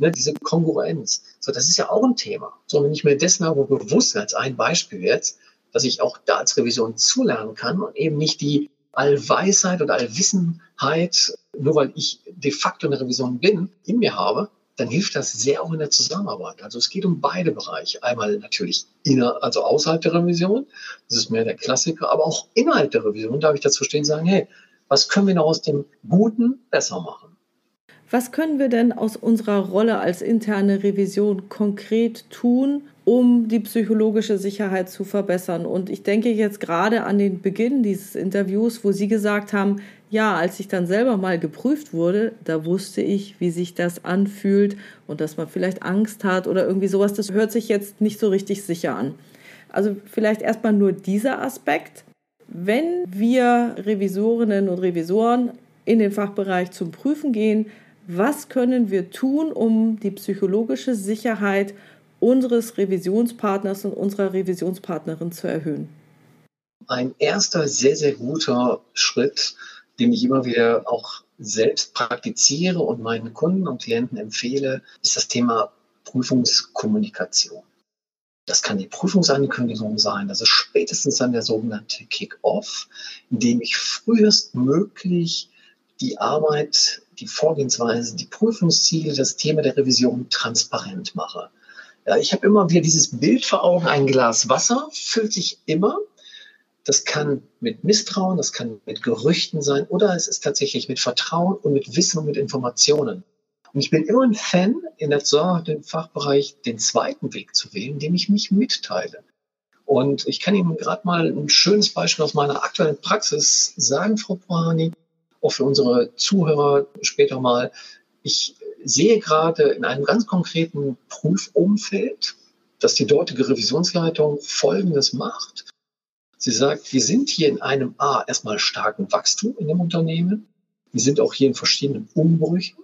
ne, diese Kongruenz. So, das ist ja auch ein Thema. So, wenn ich mir dessen aber bewusst als ein Beispiel jetzt, dass ich auch da als Revision zulernen kann und eben nicht die Allweisheit oder Allwissenheit, nur weil ich de facto eine Revision bin, in mir habe, dann hilft das sehr auch in der Zusammenarbeit. Also es geht um beide Bereiche. Einmal natürlich inner, also außerhalb der Revision, das ist mehr der Klassiker, aber auch innerhalb der Revision darf ich dazu stehen und sagen, hey, was können wir noch aus dem Guten besser machen? Was können wir denn aus unserer Rolle als interne Revision konkret tun, um die psychologische Sicherheit zu verbessern. Und ich denke jetzt gerade an den Beginn dieses Interviews, wo Sie gesagt haben, ja, als ich dann selber mal geprüft wurde, da wusste ich, wie sich das anfühlt und dass man vielleicht Angst hat oder irgendwie sowas. Das hört sich jetzt nicht so richtig sicher an. Also vielleicht erstmal nur dieser Aspekt. Wenn wir Revisorinnen und Revisoren in den Fachbereich zum Prüfen gehen, was können wir tun, um die psychologische Sicherheit unseres Revisionspartners und unserer Revisionspartnerin zu erhöhen? Ein erster sehr, sehr guter Schritt, den ich immer wieder auch selbst praktiziere und meinen Kunden und Klienten empfehle, ist das Thema Prüfungskommunikation. Das kann die Prüfungsankündigung sein, ist spätestens dann der sogenannte Kick-Off, in dem ich frühestmöglich die Arbeit, die Vorgehensweise, die Prüfungsziele, das Thema der Revision transparent mache. Ja, ich habe immer wieder dieses Bild vor Augen, ein Glas Wasser füllt sich immer. Das kann mit Misstrauen, das kann mit Gerüchten sein oder es ist tatsächlich mit Vertrauen und mit Wissen und mit Informationen. Und ich bin immer ein Fan, in der im Fachbereich den zweiten Weg zu wählen, indem ich mich mitteile. Und ich kann Ihnen gerade mal ein schönes Beispiel aus meiner aktuellen Praxis sagen, Frau Pohani, auch für unsere Zuhörer später mal. Ich sehe gerade in einem ganz konkreten Prüfumfeld, dass die dortige Revisionsleitung Folgendes macht. Sie sagt, wir sind hier in einem A erstmal starken Wachstum in dem Unternehmen. Wir sind auch hier in verschiedenen Umbrüchen.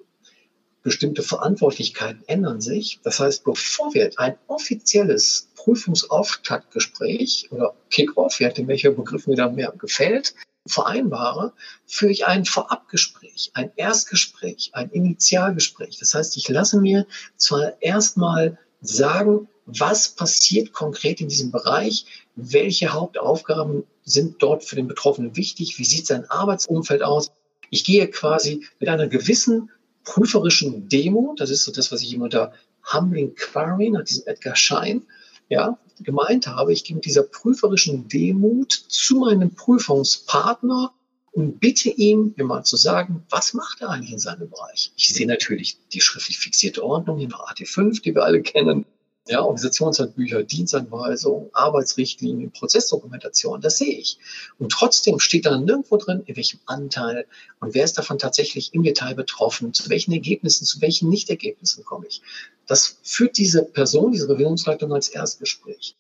Bestimmte Verantwortlichkeiten ändern sich. Das heißt, bevor wir ein offizielles Prüfungsauftaktgespräch oder Kick-Off, je nachdem welcher Begriff mir da mehr gefällt, vereinbare, führe ich ein Vorabgespräch, ein Erstgespräch, ein Initialgespräch. Das heißt, ich lasse mir zwar erstmal sagen, was passiert konkret in diesem Bereich, welche Hauptaufgaben sind dort für den Betroffenen wichtig, wie sieht sein Arbeitsumfeld aus. Ich gehe quasi mit einer gewissen prüferischen Demo, das ist so das, was ich immer unter Humbling Query, nach diesem Edgar Schein, ja, gemeint habe, ich gehe mit dieser prüferischen Demut zu meinem Prüfungspartner und bitte ihn, mir mal zu sagen, was macht er eigentlich in seinem Bereich? Ich sehe natürlich die schriftlich fixierte Ordnung, noch AT5, die wir alle kennen ja, Organisationshandbücher, Dienstanweisungen, Arbeitsrichtlinien, Prozessdokumentation, das sehe ich. Und trotzdem steht da nirgendwo drin, in welchem Anteil und wer ist davon tatsächlich im Detail betroffen, zu welchen Ergebnissen, zu welchen Nichtergebnissen komme ich. Das führt diese Person, diese Revisionsleitung als Erstgespräch.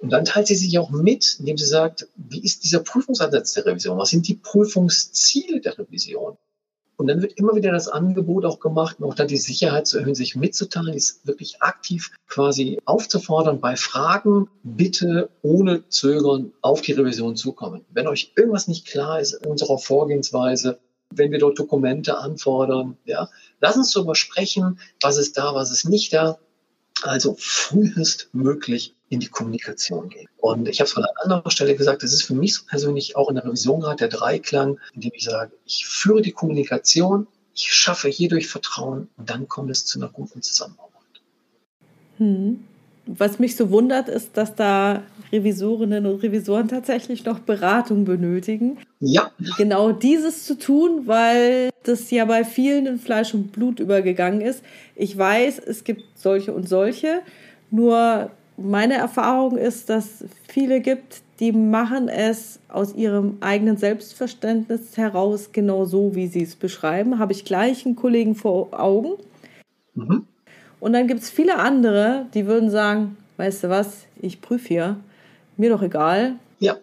Und dann teilt sie sich auch mit, indem sie sagt, wie ist dieser Prüfungsansatz der Revision? Was sind die Prüfungsziele der Revision? Und dann wird immer wieder das Angebot auch gemacht, noch dann die Sicherheit zu erhöhen, sich mitzuteilen, ist wirklich aktiv quasi aufzufordern, bei Fragen bitte ohne Zögern auf die Revision zukommen. Wenn euch irgendwas nicht klar ist in unserer Vorgehensweise, wenn wir dort Dokumente anfordern, ja, lass uns darüber sprechen, was ist da, was ist nicht da. Also frühestmöglich in die Kommunikation gehen. Und ich habe es von einer anderen Stelle gesagt, das ist für mich persönlich auch in der Revision gerade der Dreiklang, in dem ich sage, ich führe die Kommunikation, ich schaffe hierdurch Vertrauen und dann kommt es zu einer guten Zusammenarbeit. Hm. Was mich so wundert, ist, dass da Revisorinnen und Revisoren tatsächlich noch Beratung benötigen. Ja. Genau dieses zu tun, weil das ja bei vielen in Fleisch und Blut übergegangen ist. Ich weiß, es gibt solche und solche, nur meine Erfahrung ist, dass viele gibt, die machen es aus ihrem eigenen Selbstverständnis heraus genau so, wie sie es beschreiben. Habe ich gleich einen Kollegen vor Augen. Mhm. Und dann gibt es viele andere, die würden sagen, weißt du was, ich prüfe hier, mir doch egal. Ja.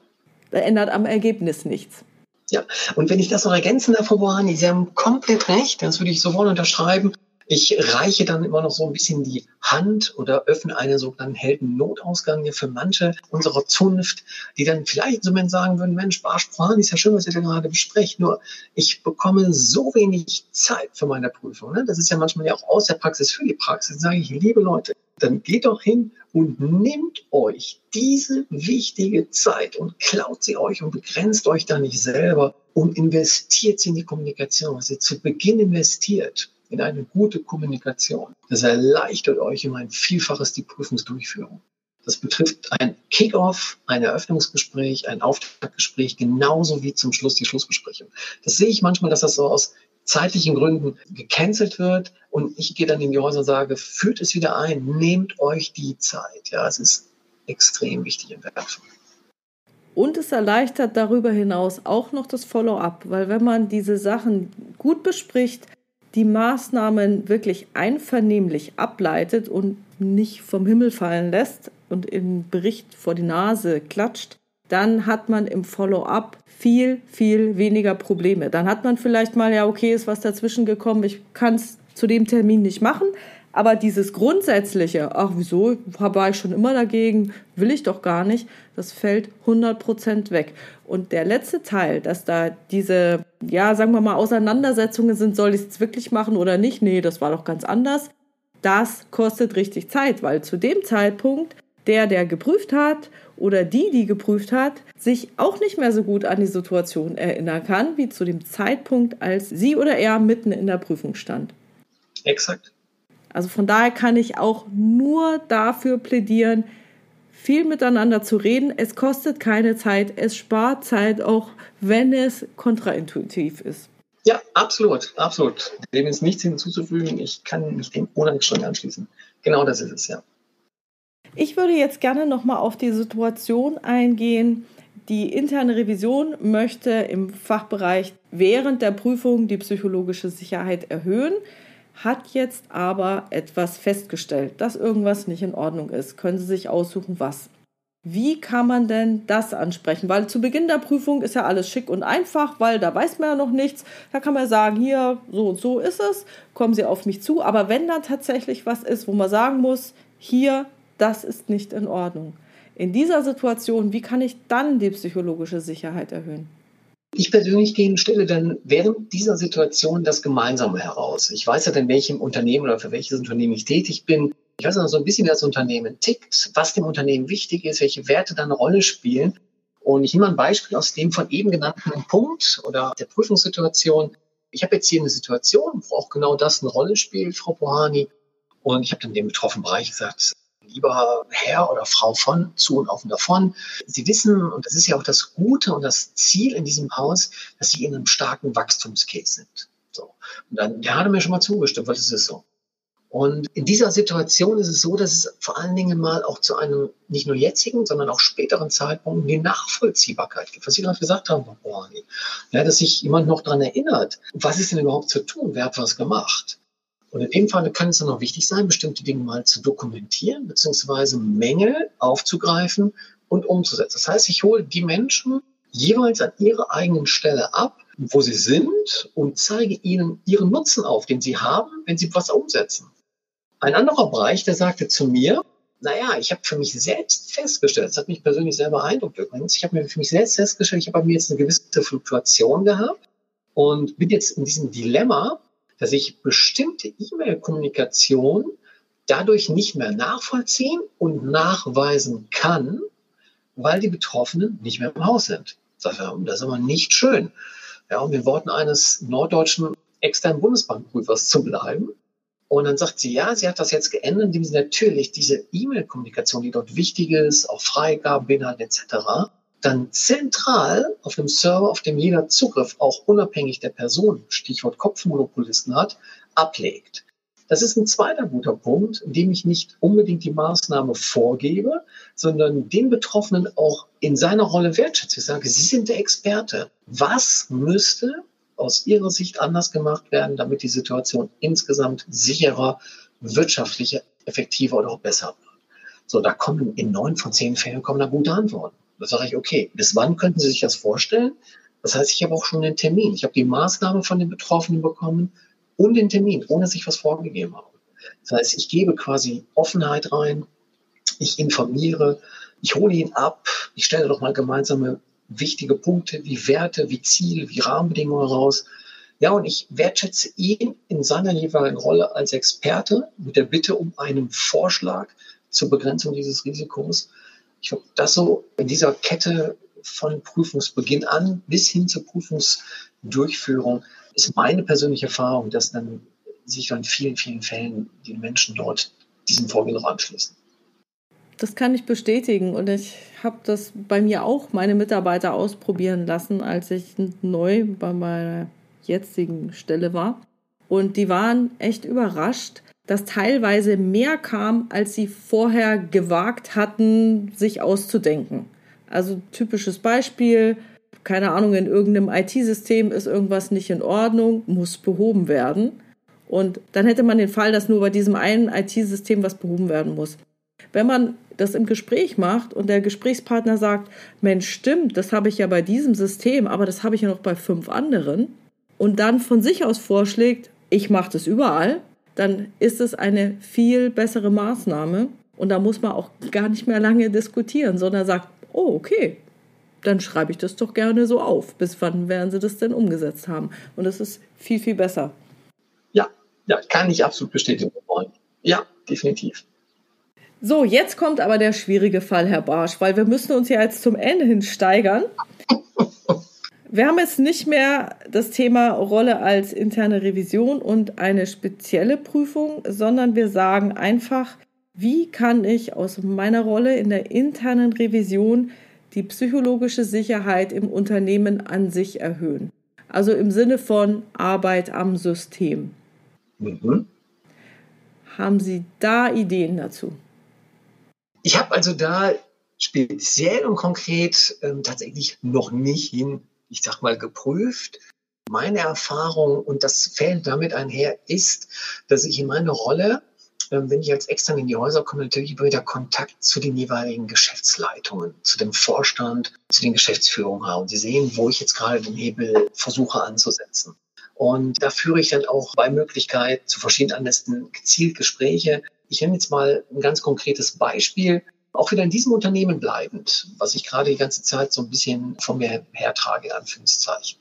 Da ändert am Ergebnis nichts. Ja, und wenn ich das noch ergänzen darf, Frau Bohani, Sie haben komplett recht, das würde ich sofort unterschreiben. Ich reiche dann immer noch so ein bisschen die Hand oder öffne einen sogenannten Helden-Notausgang hier für manche unserer Zunft, die dann vielleicht so sagen würden, Mensch, Barspran ist ja schön, was ihr da gerade besprecht, nur ich bekomme so wenig Zeit für meine Prüfung. Ne? Das ist ja manchmal ja auch aus der Praxis für die Praxis. Sage ich, liebe Leute, dann geht doch hin und nehmt euch diese wichtige Zeit und klaut sie euch und begrenzt euch da nicht selber und investiert sie in die Kommunikation, was ihr zu Beginn investiert in eine gute Kommunikation. Das erleichtert euch um ein Vielfaches die Prüfungsdurchführung. Das betrifft ein Kickoff, ein Eröffnungsgespräch, ein Auftaktgespräch, genauso wie zum Schluss die Schlussbesprechung. Das sehe ich manchmal, dass das so aus zeitlichen Gründen gecancelt wird und ich gehe dann in die Häuser und sage, führt es wieder ein, nehmt euch die Zeit. Ja, es ist extrem wichtig und wertvoll. Und es erleichtert darüber hinaus auch noch das Follow-up, weil wenn man diese Sachen gut bespricht, die Maßnahmen wirklich einvernehmlich ableitet und nicht vom Himmel fallen lässt und im Bericht vor die Nase klatscht, dann hat man im Follow-up viel, viel weniger Probleme. Dann hat man vielleicht mal, ja, okay, ist was dazwischen gekommen, ich kann es zu dem Termin nicht machen, aber dieses grundsätzliche, ach wieso, war ich schon immer dagegen, will ich doch gar nicht, das fällt 100% weg. Und der letzte Teil, dass da diese, ja, sagen wir mal, Auseinandersetzungen sind, soll ich es wirklich machen oder nicht? Nee, das war doch ganz anders. Das kostet richtig Zeit, weil zu dem Zeitpunkt der, der geprüft hat oder die, die geprüft hat, sich auch nicht mehr so gut an die Situation erinnern kann, wie zu dem Zeitpunkt, als sie oder er mitten in der Prüfung stand. Exakt. Also von daher kann ich auch nur dafür plädieren, viel miteinander zu reden. Es kostet keine Zeit, es spart Zeit, auch wenn es kontraintuitiv ist. Ja, absolut, absolut. Dem ist nichts hinzuzufügen. Ich kann mich dem uneingeschränkt anschließen. Genau das ist es, ja. Ich würde jetzt gerne nochmal auf die Situation eingehen. Die interne Revision möchte im Fachbereich während der Prüfung die psychologische Sicherheit erhöhen hat jetzt aber etwas festgestellt, dass irgendwas nicht in Ordnung ist. Können Sie sich aussuchen, was. Wie kann man denn das ansprechen? Weil zu Beginn der Prüfung ist ja alles schick und einfach, weil da weiß man ja noch nichts. Da kann man sagen, hier, so und so ist es, kommen Sie auf mich zu. Aber wenn da tatsächlich was ist, wo man sagen muss, hier, das ist nicht in Ordnung. In dieser Situation, wie kann ich dann die psychologische Sicherheit erhöhen? Ich persönlich gehe und stelle dann während dieser Situation das Gemeinsame heraus. Ich weiß ja dann, welchem Unternehmen oder für welches Unternehmen ich tätig bin. Ich weiß noch so ein bisschen, wie das Unternehmen tickt, was dem Unternehmen wichtig ist, welche Werte da eine Rolle spielen. Und ich nehme ein Beispiel aus dem von eben genannten Punkt oder der Prüfungssituation. Ich habe jetzt hier eine Situation, wo auch genau das eine Rolle spielt, Frau Pohani. Und ich habe dann dem betroffenen Bereich gesagt, lieber Herr oder Frau von zu und auf und davon. Sie wissen, und das ist ja auch das Gute und das Ziel in diesem Haus, dass Sie in einem starken Wachstumscase sind. So. Und dann, der hatte mir schon mal zugestimmt, weil es ist so. Und in dieser Situation ist es so, dass es vor allen Dingen mal auch zu einem nicht nur jetzigen, sondern auch späteren Zeitpunkt die Nachvollziehbarkeit gibt. Was Sie gerade gesagt haben, Frau. Ja, dass sich jemand noch daran erinnert, was ist denn überhaupt zu tun? Wer hat was gemacht? Und in dem Fall kann es dann auch wichtig sein, bestimmte Dinge mal zu dokumentieren, beziehungsweise Mängel aufzugreifen und umzusetzen. Das heißt, ich hole die Menschen jeweils an ihrer eigenen Stelle ab, wo sie sind und zeige ihnen ihren Nutzen auf, den sie haben, wenn sie was umsetzen. Ein anderer Bereich, der sagte zu mir, naja, ich habe für mich selbst festgestellt, das hat mich persönlich sehr beeindruckt übrigens, ich habe mir für mich selbst festgestellt, ich habe bei mir jetzt eine gewisse Fluktuation gehabt und bin jetzt in diesem Dilemma, dass ich bestimmte E-Mail-Kommunikation dadurch nicht mehr nachvollziehen und nachweisen kann, weil die Betroffenen nicht mehr im Haus sind. Das ist aber nicht schön. Ja, um den Worten eines norddeutschen externen Bundesbankprüfers zu bleiben. Und dann sagt sie, ja, sie hat das jetzt geändert, indem sie natürlich diese E-Mail-Kommunikation, die dort wichtig ist, auch Freigaben beinhaltet etc., dann zentral auf einem Server, auf dem jeder Zugriff, auch unabhängig der Person, Stichwort Kopfmonopolisten hat, ablegt. Das ist ein zweiter guter Punkt, in dem ich nicht unbedingt die Maßnahme vorgebe, sondern den Betroffenen auch in seiner Rolle wertschätze. Ich sage, Sie sind der Experte. Was müsste aus Ihrer Sicht anders gemacht werden, damit die Situation insgesamt sicherer, wirtschaftlicher, effektiver oder auch besser wird? So, da kommen in neun von zehn Fällen kommen da gute Antworten. Da sage ich, okay, bis wann könnten Sie sich das vorstellen? Das heißt, ich habe auch schon einen Termin. Ich habe die Maßnahme von den Betroffenen bekommen und den Termin, ohne dass ich was vorgegeben habe. Das heißt, ich gebe quasi Offenheit rein, ich informiere, ich hole ihn ab, ich stelle doch mal gemeinsame wichtige Punkte wie Werte, wie Ziele, wie Rahmenbedingungen raus. Ja, und ich wertschätze ihn in seiner jeweiligen Rolle als Experte mit der Bitte um einen Vorschlag zur Begrenzung dieses Risikos. Ich glaube, das so in dieser Kette von Prüfungsbeginn an bis hin zur Prüfungsdurchführung ist meine persönliche Erfahrung, dass dann sich in vielen, vielen Fällen die Menschen dort diesem Vorgehen noch anschließen. Das kann ich bestätigen und ich habe das bei mir auch meine Mitarbeiter ausprobieren lassen, als ich neu bei meiner jetzigen Stelle war. Und die waren echt überrascht, dass teilweise mehr kam, als sie vorher gewagt hatten, sich auszudenken. Also typisches Beispiel, keine Ahnung, in irgendeinem IT-System ist irgendwas nicht in Ordnung, muss behoben werden. Und dann hätte man den Fall, dass nur bei diesem einen IT-System was behoben werden muss. Wenn man das im Gespräch macht und der Gesprächspartner sagt, Mensch, stimmt, das habe ich ja bei diesem System, aber das habe ich ja noch bei fünf anderen, und dann von sich aus vorschlägt, ich mache das überall, dann ist es eine viel bessere Maßnahme. Und da muss man auch gar nicht mehr lange diskutieren, sondern sagt, oh, okay, dann schreibe ich das doch gerne so auf. Bis wann werden sie das denn umgesetzt haben? Und das ist viel, viel besser. Ja, ja, kann ich absolut bestätigen wollen. Ja, definitiv. So, jetzt kommt aber der schwierige Fall, Herr Barsch, weil wir müssen uns ja jetzt zum Ende hin steigern. Wir haben jetzt nicht mehr das Thema Rolle als interne Revision und eine spezielle Prüfung, sondern wir sagen einfach, wie kann ich aus meiner Rolle in der internen Revision die psychologische Sicherheit im Unternehmen an sich erhöhen? Also im Sinne von Arbeit am System. Mhm. Haben Sie da Ideen dazu? Ich habe also da speziell und konkret ähm, tatsächlich noch nicht hin ich sag mal, geprüft. Meine Erfahrung, und das fällt damit einher, ist, dass ich in meiner Rolle, ähm, wenn ich als extern in die Häuser komme, natürlich wieder Kontakt zu den jeweiligen Geschäftsleitungen, zu dem Vorstand, zu den Geschäftsführungen habe. Und Sie sehen, wo ich jetzt gerade den Hebel versuche anzusetzen. Und da führe ich dann auch bei Möglichkeit zu verschiedenen Anlässen gezielt Gespräche. Ich nehme jetzt mal ein ganz konkretes Beispiel. Auch wieder in diesem Unternehmen bleibend, was ich gerade die ganze Zeit so ein bisschen von mir hertrage, in Anführungszeichen.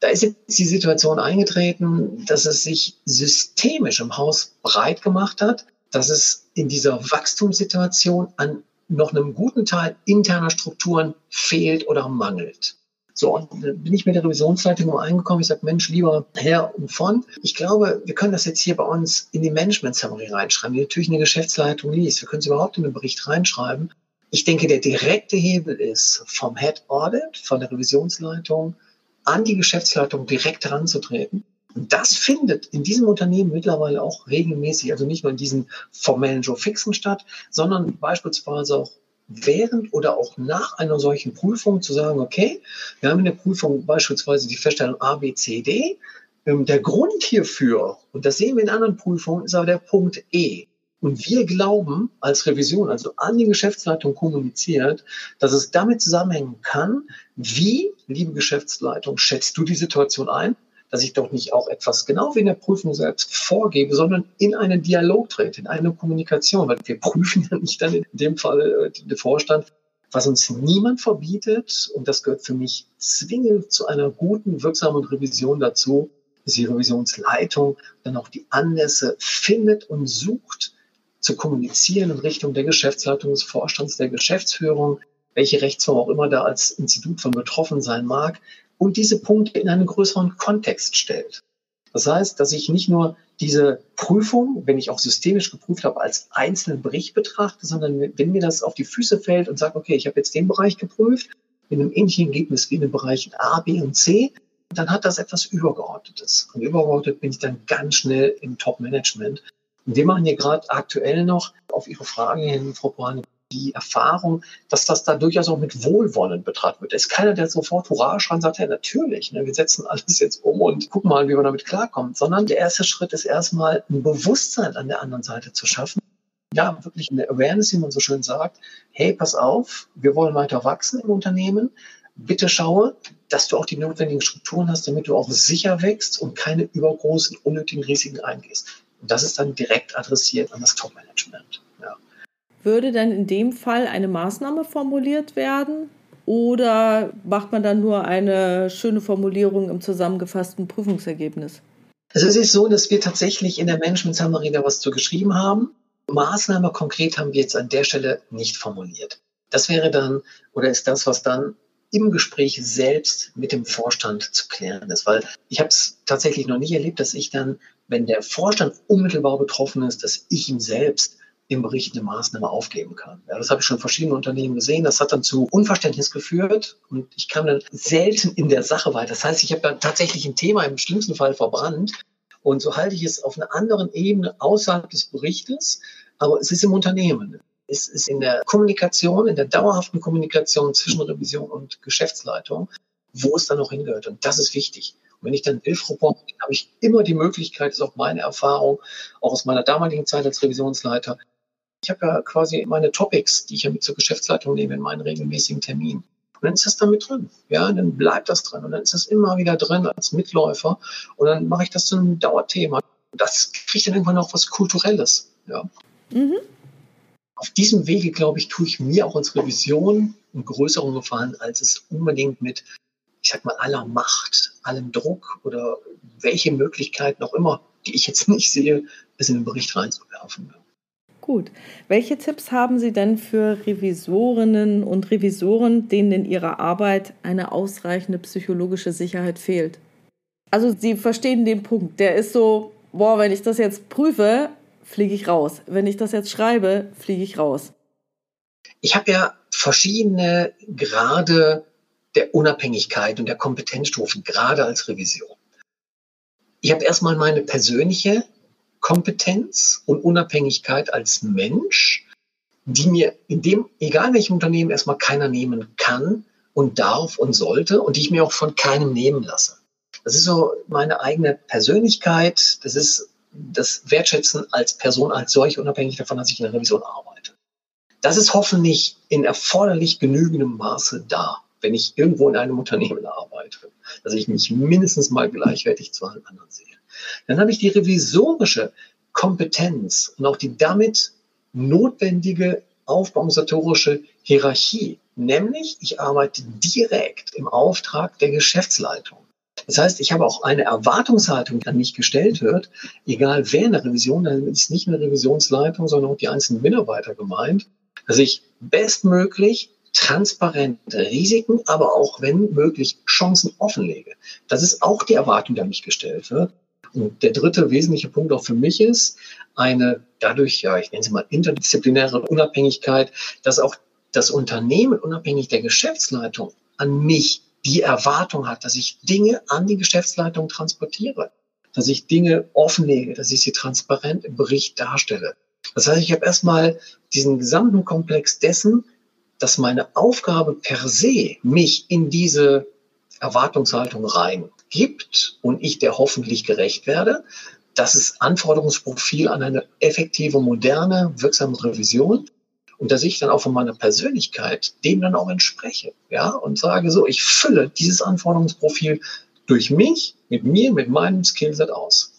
Da ist jetzt die Situation eingetreten, dass es sich systemisch im Haus breit gemacht hat, dass es in dieser Wachstumssituation an noch einem guten Teil interner Strukturen fehlt oder mangelt. So, und dann bin ich mit der Revisionsleitung eingekommen. Ich sage, Mensch, lieber Herr und von, ich glaube, wir können das jetzt hier bei uns in die Management Summary reinschreiben, die natürlich eine Geschäftsleitung liest. Wir können es überhaupt in den Bericht reinschreiben. Ich denke, der direkte Hebel ist vom Head Audit, von der Revisionsleitung an die Geschäftsleitung direkt heranzutreten. Und das findet in diesem Unternehmen mittlerweile auch regelmäßig, also nicht nur in diesen formellen Joe Fixen statt, sondern beispielsweise auch während oder auch nach einer solchen Prüfung zu sagen, okay, wir haben in der Prüfung beispielsweise die Feststellung A, B, C, D. Ähm, der Grund hierfür, und das sehen wir in anderen Prüfungen, ist aber der Punkt E. Und wir glauben als Revision, also an die Geschäftsleitung kommuniziert, dass es damit zusammenhängen kann, wie, liebe Geschäftsleitung, schätzt du die Situation ein? Dass ich doch nicht auch etwas genau wie in der Prüfung selbst vorgebe, sondern in einen Dialog trete, in eine Kommunikation. Weil wir prüfen ja nicht dann in dem Fall äh, den Vorstand, was uns niemand verbietet. Und das gehört für mich zwingend zu einer guten, wirksamen Revision dazu, dass die Revisionsleitung dann auch die Anlässe findet und sucht, zu kommunizieren in Richtung der Geschäftsleitung, des Vorstands, der Geschäftsführung, welche Rechtsform auch immer da als Institut von betroffen sein mag, und diese Punkte in einen größeren Kontext stellt. Das heißt, dass ich nicht nur diese Prüfung, wenn ich auch systemisch geprüft habe, als einzelnen Bericht betrachte, sondern wenn mir das auf die Füße fällt und sage, okay, ich habe jetzt den Bereich geprüft, in einem ähnlichen Ergebnis wie in den Bereichen A, B und C, dann hat das etwas Übergeordnetes. Und übergeordnet bin ich dann ganz schnell im Top-Management. Und wir machen hier gerade aktuell noch auf Ihre Frage hin, Frau Brane, die Erfahrung, dass das da durchaus auch mit Wohlwollen betrachtet wird. Es ist keiner, der sofort Hurra schreien sagt, ja, natürlich, ne, wir setzen alles jetzt um und gucken mal, wie wir damit klarkommen, sondern der erste Schritt ist erstmal ein Bewusstsein an der anderen Seite zu schaffen. Ja, wirklich eine Awareness, wie man so schön sagt. Hey, pass auf, wir wollen weiter wachsen im Unternehmen. Bitte schaue, dass du auch die notwendigen Strukturen hast, damit du auch sicher wächst und keine übergroßen, unnötigen Risiken eingehst. Und das ist dann direkt adressiert an das Top-Management. Ja. Würde denn in dem Fall eine Maßnahme formuliert werden? Oder macht man dann nur eine schöne Formulierung im zusammengefassten Prüfungsergebnis? Also es ist so, dass wir tatsächlich in der Management Summary da was zu geschrieben haben. Maßnahme konkret haben wir jetzt an der Stelle nicht formuliert. Das wäre dann oder ist das, was dann im Gespräch selbst mit dem Vorstand zu klären ist. Weil ich habe es tatsächlich noch nicht erlebt, dass ich dann, wenn der Vorstand unmittelbar betroffen ist, dass ich ihm selbst im Bericht eine Maßnahme aufgeben kann. Ja, das habe ich schon in verschiedenen Unternehmen gesehen. Das hat dann zu Unverständnis geführt und ich kam dann selten in der Sache weiter. Das heißt, ich habe dann tatsächlich ein Thema im schlimmsten Fall verbrannt und so halte ich es auf einer anderen Ebene außerhalb des Berichtes, aber es ist im Unternehmen. Es ist in der Kommunikation, in der dauerhaften Kommunikation zwischen Revision und Geschäftsleitung, wo es dann noch hingehört. Und das ist wichtig. Und wenn ich dann Hilfreport bin, habe ich immer die Möglichkeit, das ist auch meine Erfahrung, auch aus meiner damaligen Zeit als Revisionsleiter, ich habe ja quasi meine Topics, die ich ja mit zur Geschäftsleitung nehme in meinen regelmäßigen Terminen. Und dann ist das da mit drin. Ja, dann bleibt das drin. Und dann ist das immer wieder drin als Mitläufer. Und dann mache ich das zu einem Dauerthema. Das kriegt dann irgendwann auch was Kulturelles. Ja. Mhm. Auf diesem Wege, glaube ich, tue ich mir auch als Revision einen größeren Gefallen, als es unbedingt mit, ich sag mal, aller Macht, allem Druck oder welche Möglichkeiten auch immer, die ich jetzt nicht sehe, es in den Bericht reinzuwerfen. Gut. Welche Tipps haben Sie denn für Revisorinnen und Revisoren, denen in ihrer Arbeit eine ausreichende psychologische Sicherheit fehlt? Also Sie verstehen den Punkt. Der ist so, boah, wenn ich das jetzt prüfe, fliege ich raus. Wenn ich das jetzt schreibe, fliege ich raus. Ich habe ja verschiedene Grade der Unabhängigkeit und der Kompetenzstufen, gerade als Revision. Ich habe erstmal meine persönliche Kompetenz und Unabhängigkeit als Mensch, die mir in dem, egal welchem Unternehmen, erstmal keiner nehmen kann und darf und sollte und die ich mir auch von keinem nehmen lasse. Das ist so meine eigene Persönlichkeit, das ist das Wertschätzen als Person als solch, unabhängig davon, dass ich in der Revision arbeite. Das ist hoffentlich in erforderlich genügendem Maße da, wenn ich irgendwo in einem Unternehmen arbeite, dass ich mich mindestens mal gleichwertig zu allen anderen sehe. Dann habe ich die revisorische Kompetenz und auch die damit notwendige aufbausatorische Hierarchie. Nämlich, ich arbeite direkt im Auftrag der Geschäftsleitung. Das heißt, ich habe auch eine Erwartungshaltung, die an mich gestellt wird, egal wer in der Revision, dann ist nicht eine Revisionsleitung, sondern auch die einzelnen Mitarbeiter gemeint, dass ich bestmöglich transparente Risiken, aber auch wenn möglich Chancen offenlege. Das ist auch die Erwartung, die an mich gestellt wird. Und der dritte wesentliche Punkt auch für mich ist, eine dadurch, ja, ich nenne sie mal interdisziplinäre Unabhängigkeit, dass auch das Unternehmen unabhängig der Geschäftsleitung an mich die Erwartung hat, dass ich Dinge an die Geschäftsleitung transportiere, dass ich Dinge offenlege, dass ich sie transparent im Bericht darstelle. Das heißt, ich habe erstmal diesen gesamten Komplex dessen, dass meine Aufgabe per se mich in diese Erwartungshaltung rein gibt und ich der hoffentlich gerecht werde. Das ist Anforderungsprofil an eine effektive, moderne, wirksame Revision. Und dass ich dann auch von meiner Persönlichkeit dem dann auch entspreche, ja, und sage so, ich fülle dieses Anforderungsprofil durch mich, mit mir, mit meinem Skillset aus.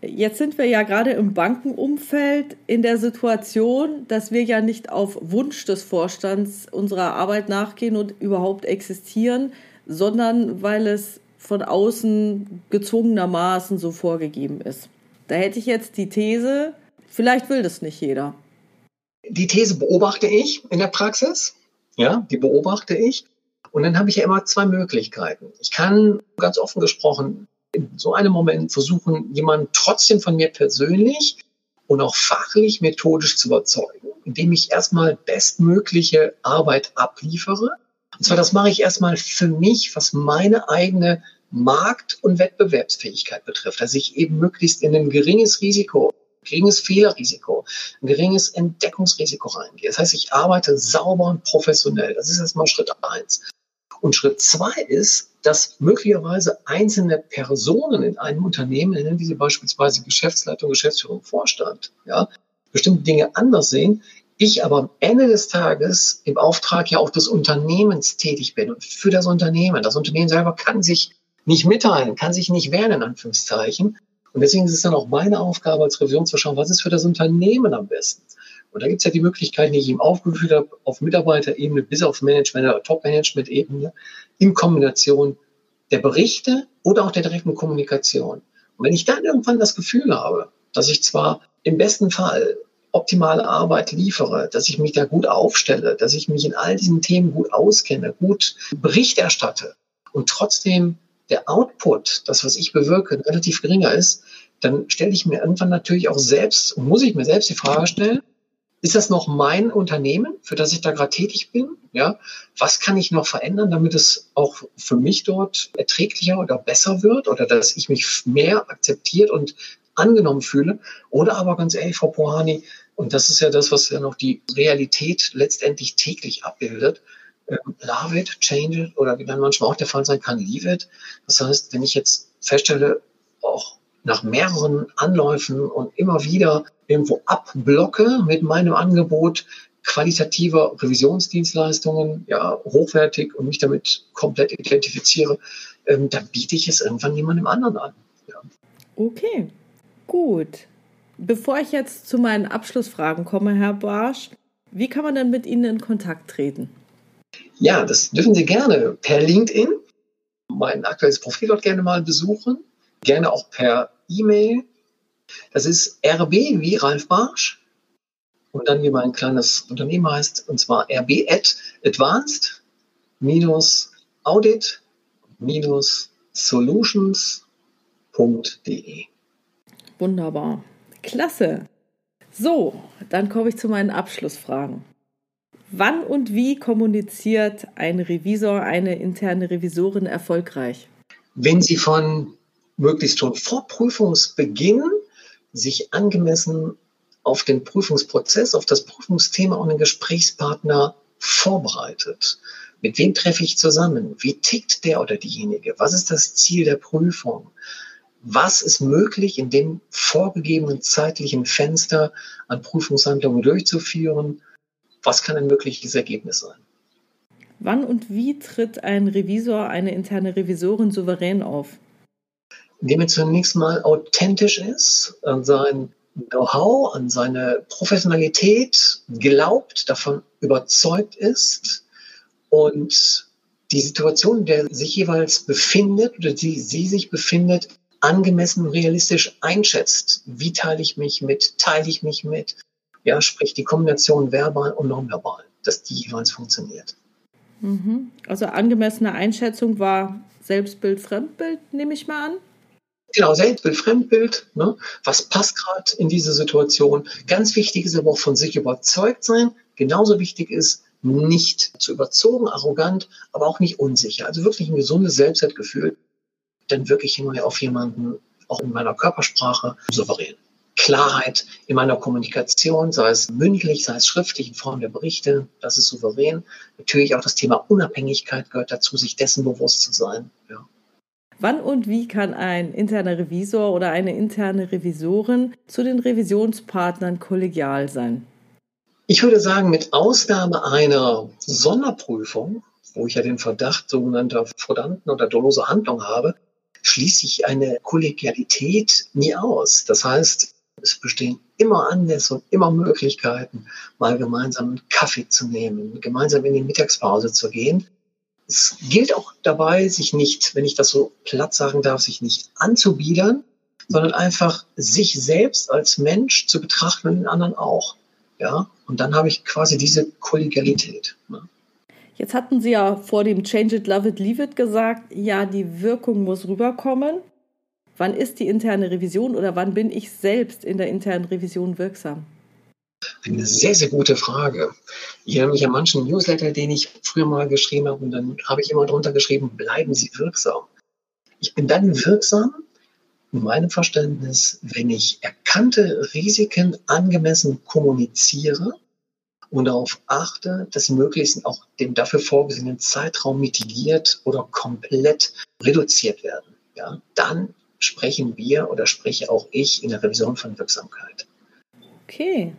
Jetzt sind wir ja gerade im Bankenumfeld in der Situation, dass wir ja nicht auf Wunsch des Vorstands unserer Arbeit nachgehen und überhaupt existieren, sondern weil es von außen gezwungenermaßen so vorgegeben ist. Da hätte ich jetzt die These, vielleicht will das nicht jeder. Die These beobachte ich in der Praxis. Ja, die beobachte ich. Und dann habe ich ja immer zwei Möglichkeiten. Ich kann ganz offen gesprochen in so einem Moment versuchen, jemanden trotzdem von mir persönlich und auch fachlich methodisch zu überzeugen, indem ich erstmal bestmögliche Arbeit abliefere und zwar, das mache ich erstmal für mich, was meine eigene Markt- und Wettbewerbsfähigkeit betrifft, dass ich eben möglichst in ein geringes Risiko, geringes Fehlerrisiko, ein geringes Entdeckungsrisiko reingehe. Das heißt, ich arbeite sauber und professionell. Das ist erstmal Schritt eins. Und Schritt zwei ist, dass möglicherweise einzelne Personen in einem Unternehmen, nennen diese beispielsweise Geschäftsleitung, Geschäftsführung, Vorstand, ja, bestimmte Dinge anders sehen, ich aber am Ende des Tages im Auftrag ja auch des Unternehmens tätig bin und für das Unternehmen. Das Unternehmen selber kann sich nicht mitteilen, kann sich nicht wehren, in Anführungszeichen. Und deswegen ist es dann auch meine Aufgabe als Revision zu schauen, was ist für das Unternehmen am besten. Und da gibt es ja die Möglichkeiten, die ich ihm aufgeführt habe, auf Mitarbeiterebene bis auf Management- oder Top-Management-Ebene, in Kombination der Berichte oder auch der direkten Kommunikation. Und wenn ich dann irgendwann das Gefühl habe, dass ich zwar im besten Fall optimale Arbeit liefere, dass ich mich da gut aufstelle, dass ich mich in all diesen Themen gut auskenne, gut Bericht erstatte und trotzdem der Output, das, was ich bewirke, relativ geringer ist, dann stelle ich mir irgendwann natürlich auch selbst, muss ich mir selbst die Frage stellen, ist das noch mein Unternehmen, für das ich da gerade tätig bin? Ja, was kann ich noch verändern, damit es auch für mich dort erträglicher oder besser wird oder dass ich mich mehr akzeptiert und angenommen fühle? Oder aber ganz ehrlich, Frau Pohani, und das ist ja das, was ja noch die Realität letztendlich täglich abbildet. Ähm, love it, change it oder wie dann manchmal auch der Fall sein kann, leave it. Das heißt, wenn ich jetzt feststelle, auch nach mehreren Anläufen und immer wieder irgendwo abblocke mit meinem Angebot qualitativer Revisionsdienstleistungen, ja, hochwertig und mich damit komplett identifiziere, ähm, dann biete ich es irgendwann jemandem anderen an. Ja. Okay, gut. Bevor ich jetzt zu meinen Abschlussfragen komme, Herr Barsch, wie kann man denn mit Ihnen in Kontakt treten? Ja, das dürfen Sie gerne per LinkedIn, mein aktuelles Profil dort gerne mal besuchen, gerne auch per E-Mail. Das ist RB wie Ralf Barsch und dann wie mein kleines Unternehmen heißt, und zwar RB at advanced audit solutions.de. Wunderbar. Klasse. So, dann komme ich zu meinen Abschlussfragen. Wann und wie kommuniziert ein Revisor, eine interne Revisorin erfolgreich? Wenn sie von möglichst schon vor Prüfungsbeginn sich angemessen auf den Prüfungsprozess, auf das Prüfungsthema und den Gesprächspartner vorbereitet. Mit wem treffe ich zusammen? Wie tickt der oder diejenige? Was ist das Ziel der Prüfung? Was ist möglich, in dem vorgegebenen zeitlichen Fenster an Prüfungshandlungen durchzuführen? Was kann ein mögliches Ergebnis sein? Wann und wie tritt ein Revisor, eine interne Revisorin souverän auf? indem er zunächst mal authentisch ist, an sein Know-how, an seine Professionalität glaubt, davon überzeugt ist und die Situation, in der sich jeweils befindet oder die sie sich befindet, angemessen realistisch einschätzt. Wie teile ich mich mit? Teile ich mich mit? Ja, sprich die Kombination verbal und nonverbal, dass die jeweils funktioniert. Mhm. Also angemessene Einschätzung war Selbstbild, Fremdbild, nehme ich mal an. Genau, Selbstbild, Fremdbild. Ne? Was passt gerade in diese Situation? Ganz wichtig ist aber auch von sich überzeugt sein. Genauso wichtig ist, nicht zu überzogen, arrogant, aber auch nicht unsicher. Also wirklich ein gesundes Selbstwertgefühl. Dann wirklich immer auf jemanden, auch in meiner Körpersprache, souverän. Klarheit in meiner Kommunikation, sei es mündlich, sei es schriftlich in Form der Berichte, das ist souverän. Natürlich auch das Thema Unabhängigkeit gehört dazu, sich dessen bewusst zu sein. Ja. Wann und wie kann ein interner Revisor oder eine interne Revisorin zu den Revisionspartnern kollegial sein? Ich würde sagen, mit Ausnahme einer Sonderprüfung, wo ich ja den Verdacht sogenannter Fraudanten oder dolose Handlung habe, schließe ich eine Kollegialität nie aus. Das heißt, es bestehen immer Anlässe und immer Möglichkeiten, mal gemeinsam einen Kaffee zu nehmen, gemeinsam in die Mittagspause zu gehen es gilt auch dabei, sich nicht, wenn ich das so platt sagen darf, sich nicht anzubiedern, sondern einfach sich selbst als Mensch zu betrachten und den anderen auch. Ja, und dann habe ich quasi diese Kollegialität. Ne? Jetzt hatten Sie ja vor dem Change it, love it, leave it gesagt, ja, die Wirkung muss rüberkommen. Wann ist die interne Revision oder wann bin ich selbst in der internen Revision wirksam? Eine sehr, sehr gute Frage. Ich erinnere mich an manchen Newsletter, den ich früher mal geschrieben habe, und dann habe ich immer drunter geschrieben, bleiben Sie wirksam. Ich bin dann wirksam, in meinem Verständnis, wenn ich erkannte Risiken angemessen kommuniziere und darauf achte, dass sie möglichst auch dem dafür vorgesehenen Zeitraum mitigiert oder komplett reduziert werden. Ja, dann sprechen wir oder spreche auch ich in der Revision von Wirksamkeit. Okay,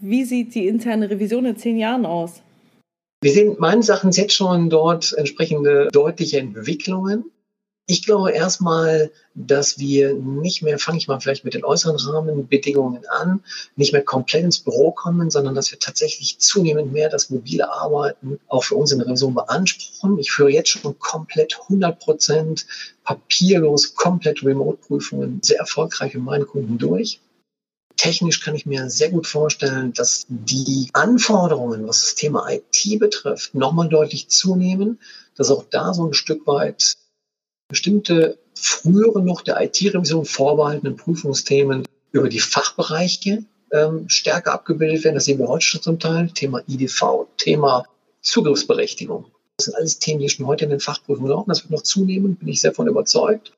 wie sieht die interne Revision in zehn Jahren aus? Wir sehen meines Erachtens jetzt schon dort entsprechende deutliche Entwicklungen. Ich glaube erstmal, dass wir nicht mehr, fange ich mal vielleicht mit den äußeren Rahmenbedingungen an, nicht mehr komplett ins Büro kommen, sondern dass wir tatsächlich zunehmend mehr das mobile Arbeiten auch für uns in der Revision beanspruchen. Ich führe jetzt schon komplett 100 Prozent papierlos, komplett Remote-Prüfungen sehr erfolgreich mit meinen Kunden durch technisch kann ich mir sehr gut vorstellen, dass die Anforderungen, was das Thema IT betrifft, nochmal deutlich zunehmen, dass auch da so ein Stück weit bestimmte frühere noch der IT-Revision vorbehaltenen Prüfungsthemen über die Fachbereiche ähm, stärker abgebildet werden. Das sehen wir heute schon zum Teil. Thema IDV, Thema Zugriffsberechtigung. Das sind alles Themen, die schon heute in den Fachprüfungen laufen. Das wird noch zunehmen, bin ich sehr von überzeugt.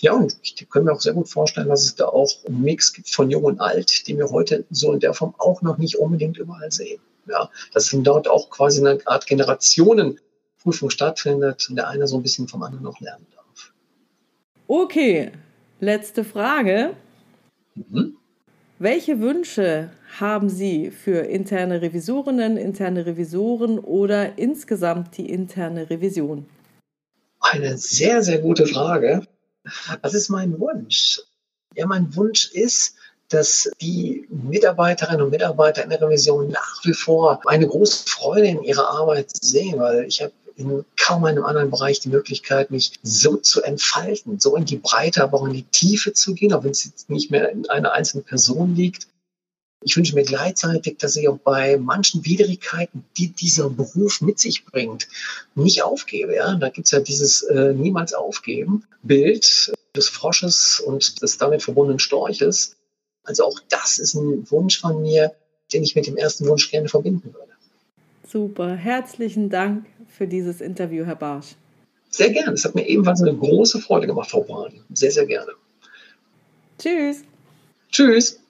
Ja, und ich kann mir auch sehr gut vorstellen, dass es da auch einen Mix gibt von Jung und Alt, die wir heute so in der Form auch noch nicht unbedingt überall sehen. Ja, dass dort auch quasi eine Art Generationenprüfung stattfindet und der eine so ein bisschen vom anderen noch lernen darf. Okay, letzte Frage. Mhm. Welche Wünsche haben Sie für interne Revisorinnen, interne Revisoren oder insgesamt die interne Revision? Eine sehr, sehr gute Frage. Was ist mein Wunsch? Ja, mein Wunsch ist, dass die Mitarbeiterinnen und Mitarbeiter in der Revision nach wie vor eine große Freude in ihrer Arbeit sehen, weil ich habe in kaum einem anderen Bereich die Möglichkeit, mich so zu entfalten, so in die Breite, aber auch in die Tiefe zu gehen, auch wenn es jetzt nicht mehr in einer einzelnen Person liegt. Ich wünsche mir gleichzeitig, dass ich auch bei manchen Widrigkeiten, die dieser Beruf mit sich bringt, nicht aufgebe. Ja? Da gibt es ja dieses äh, Niemals aufgeben Bild des Frosches und des damit verbundenen Storches. Also auch das ist ein Wunsch von mir, den ich mit dem ersten Wunsch gerne verbinden würde. Super, herzlichen Dank für dieses Interview, Herr Barsch. Sehr gerne. Es hat mir ebenfalls eine große Freude gemacht, Frau Bahn. Sehr, sehr gerne. Tschüss. Tschüss.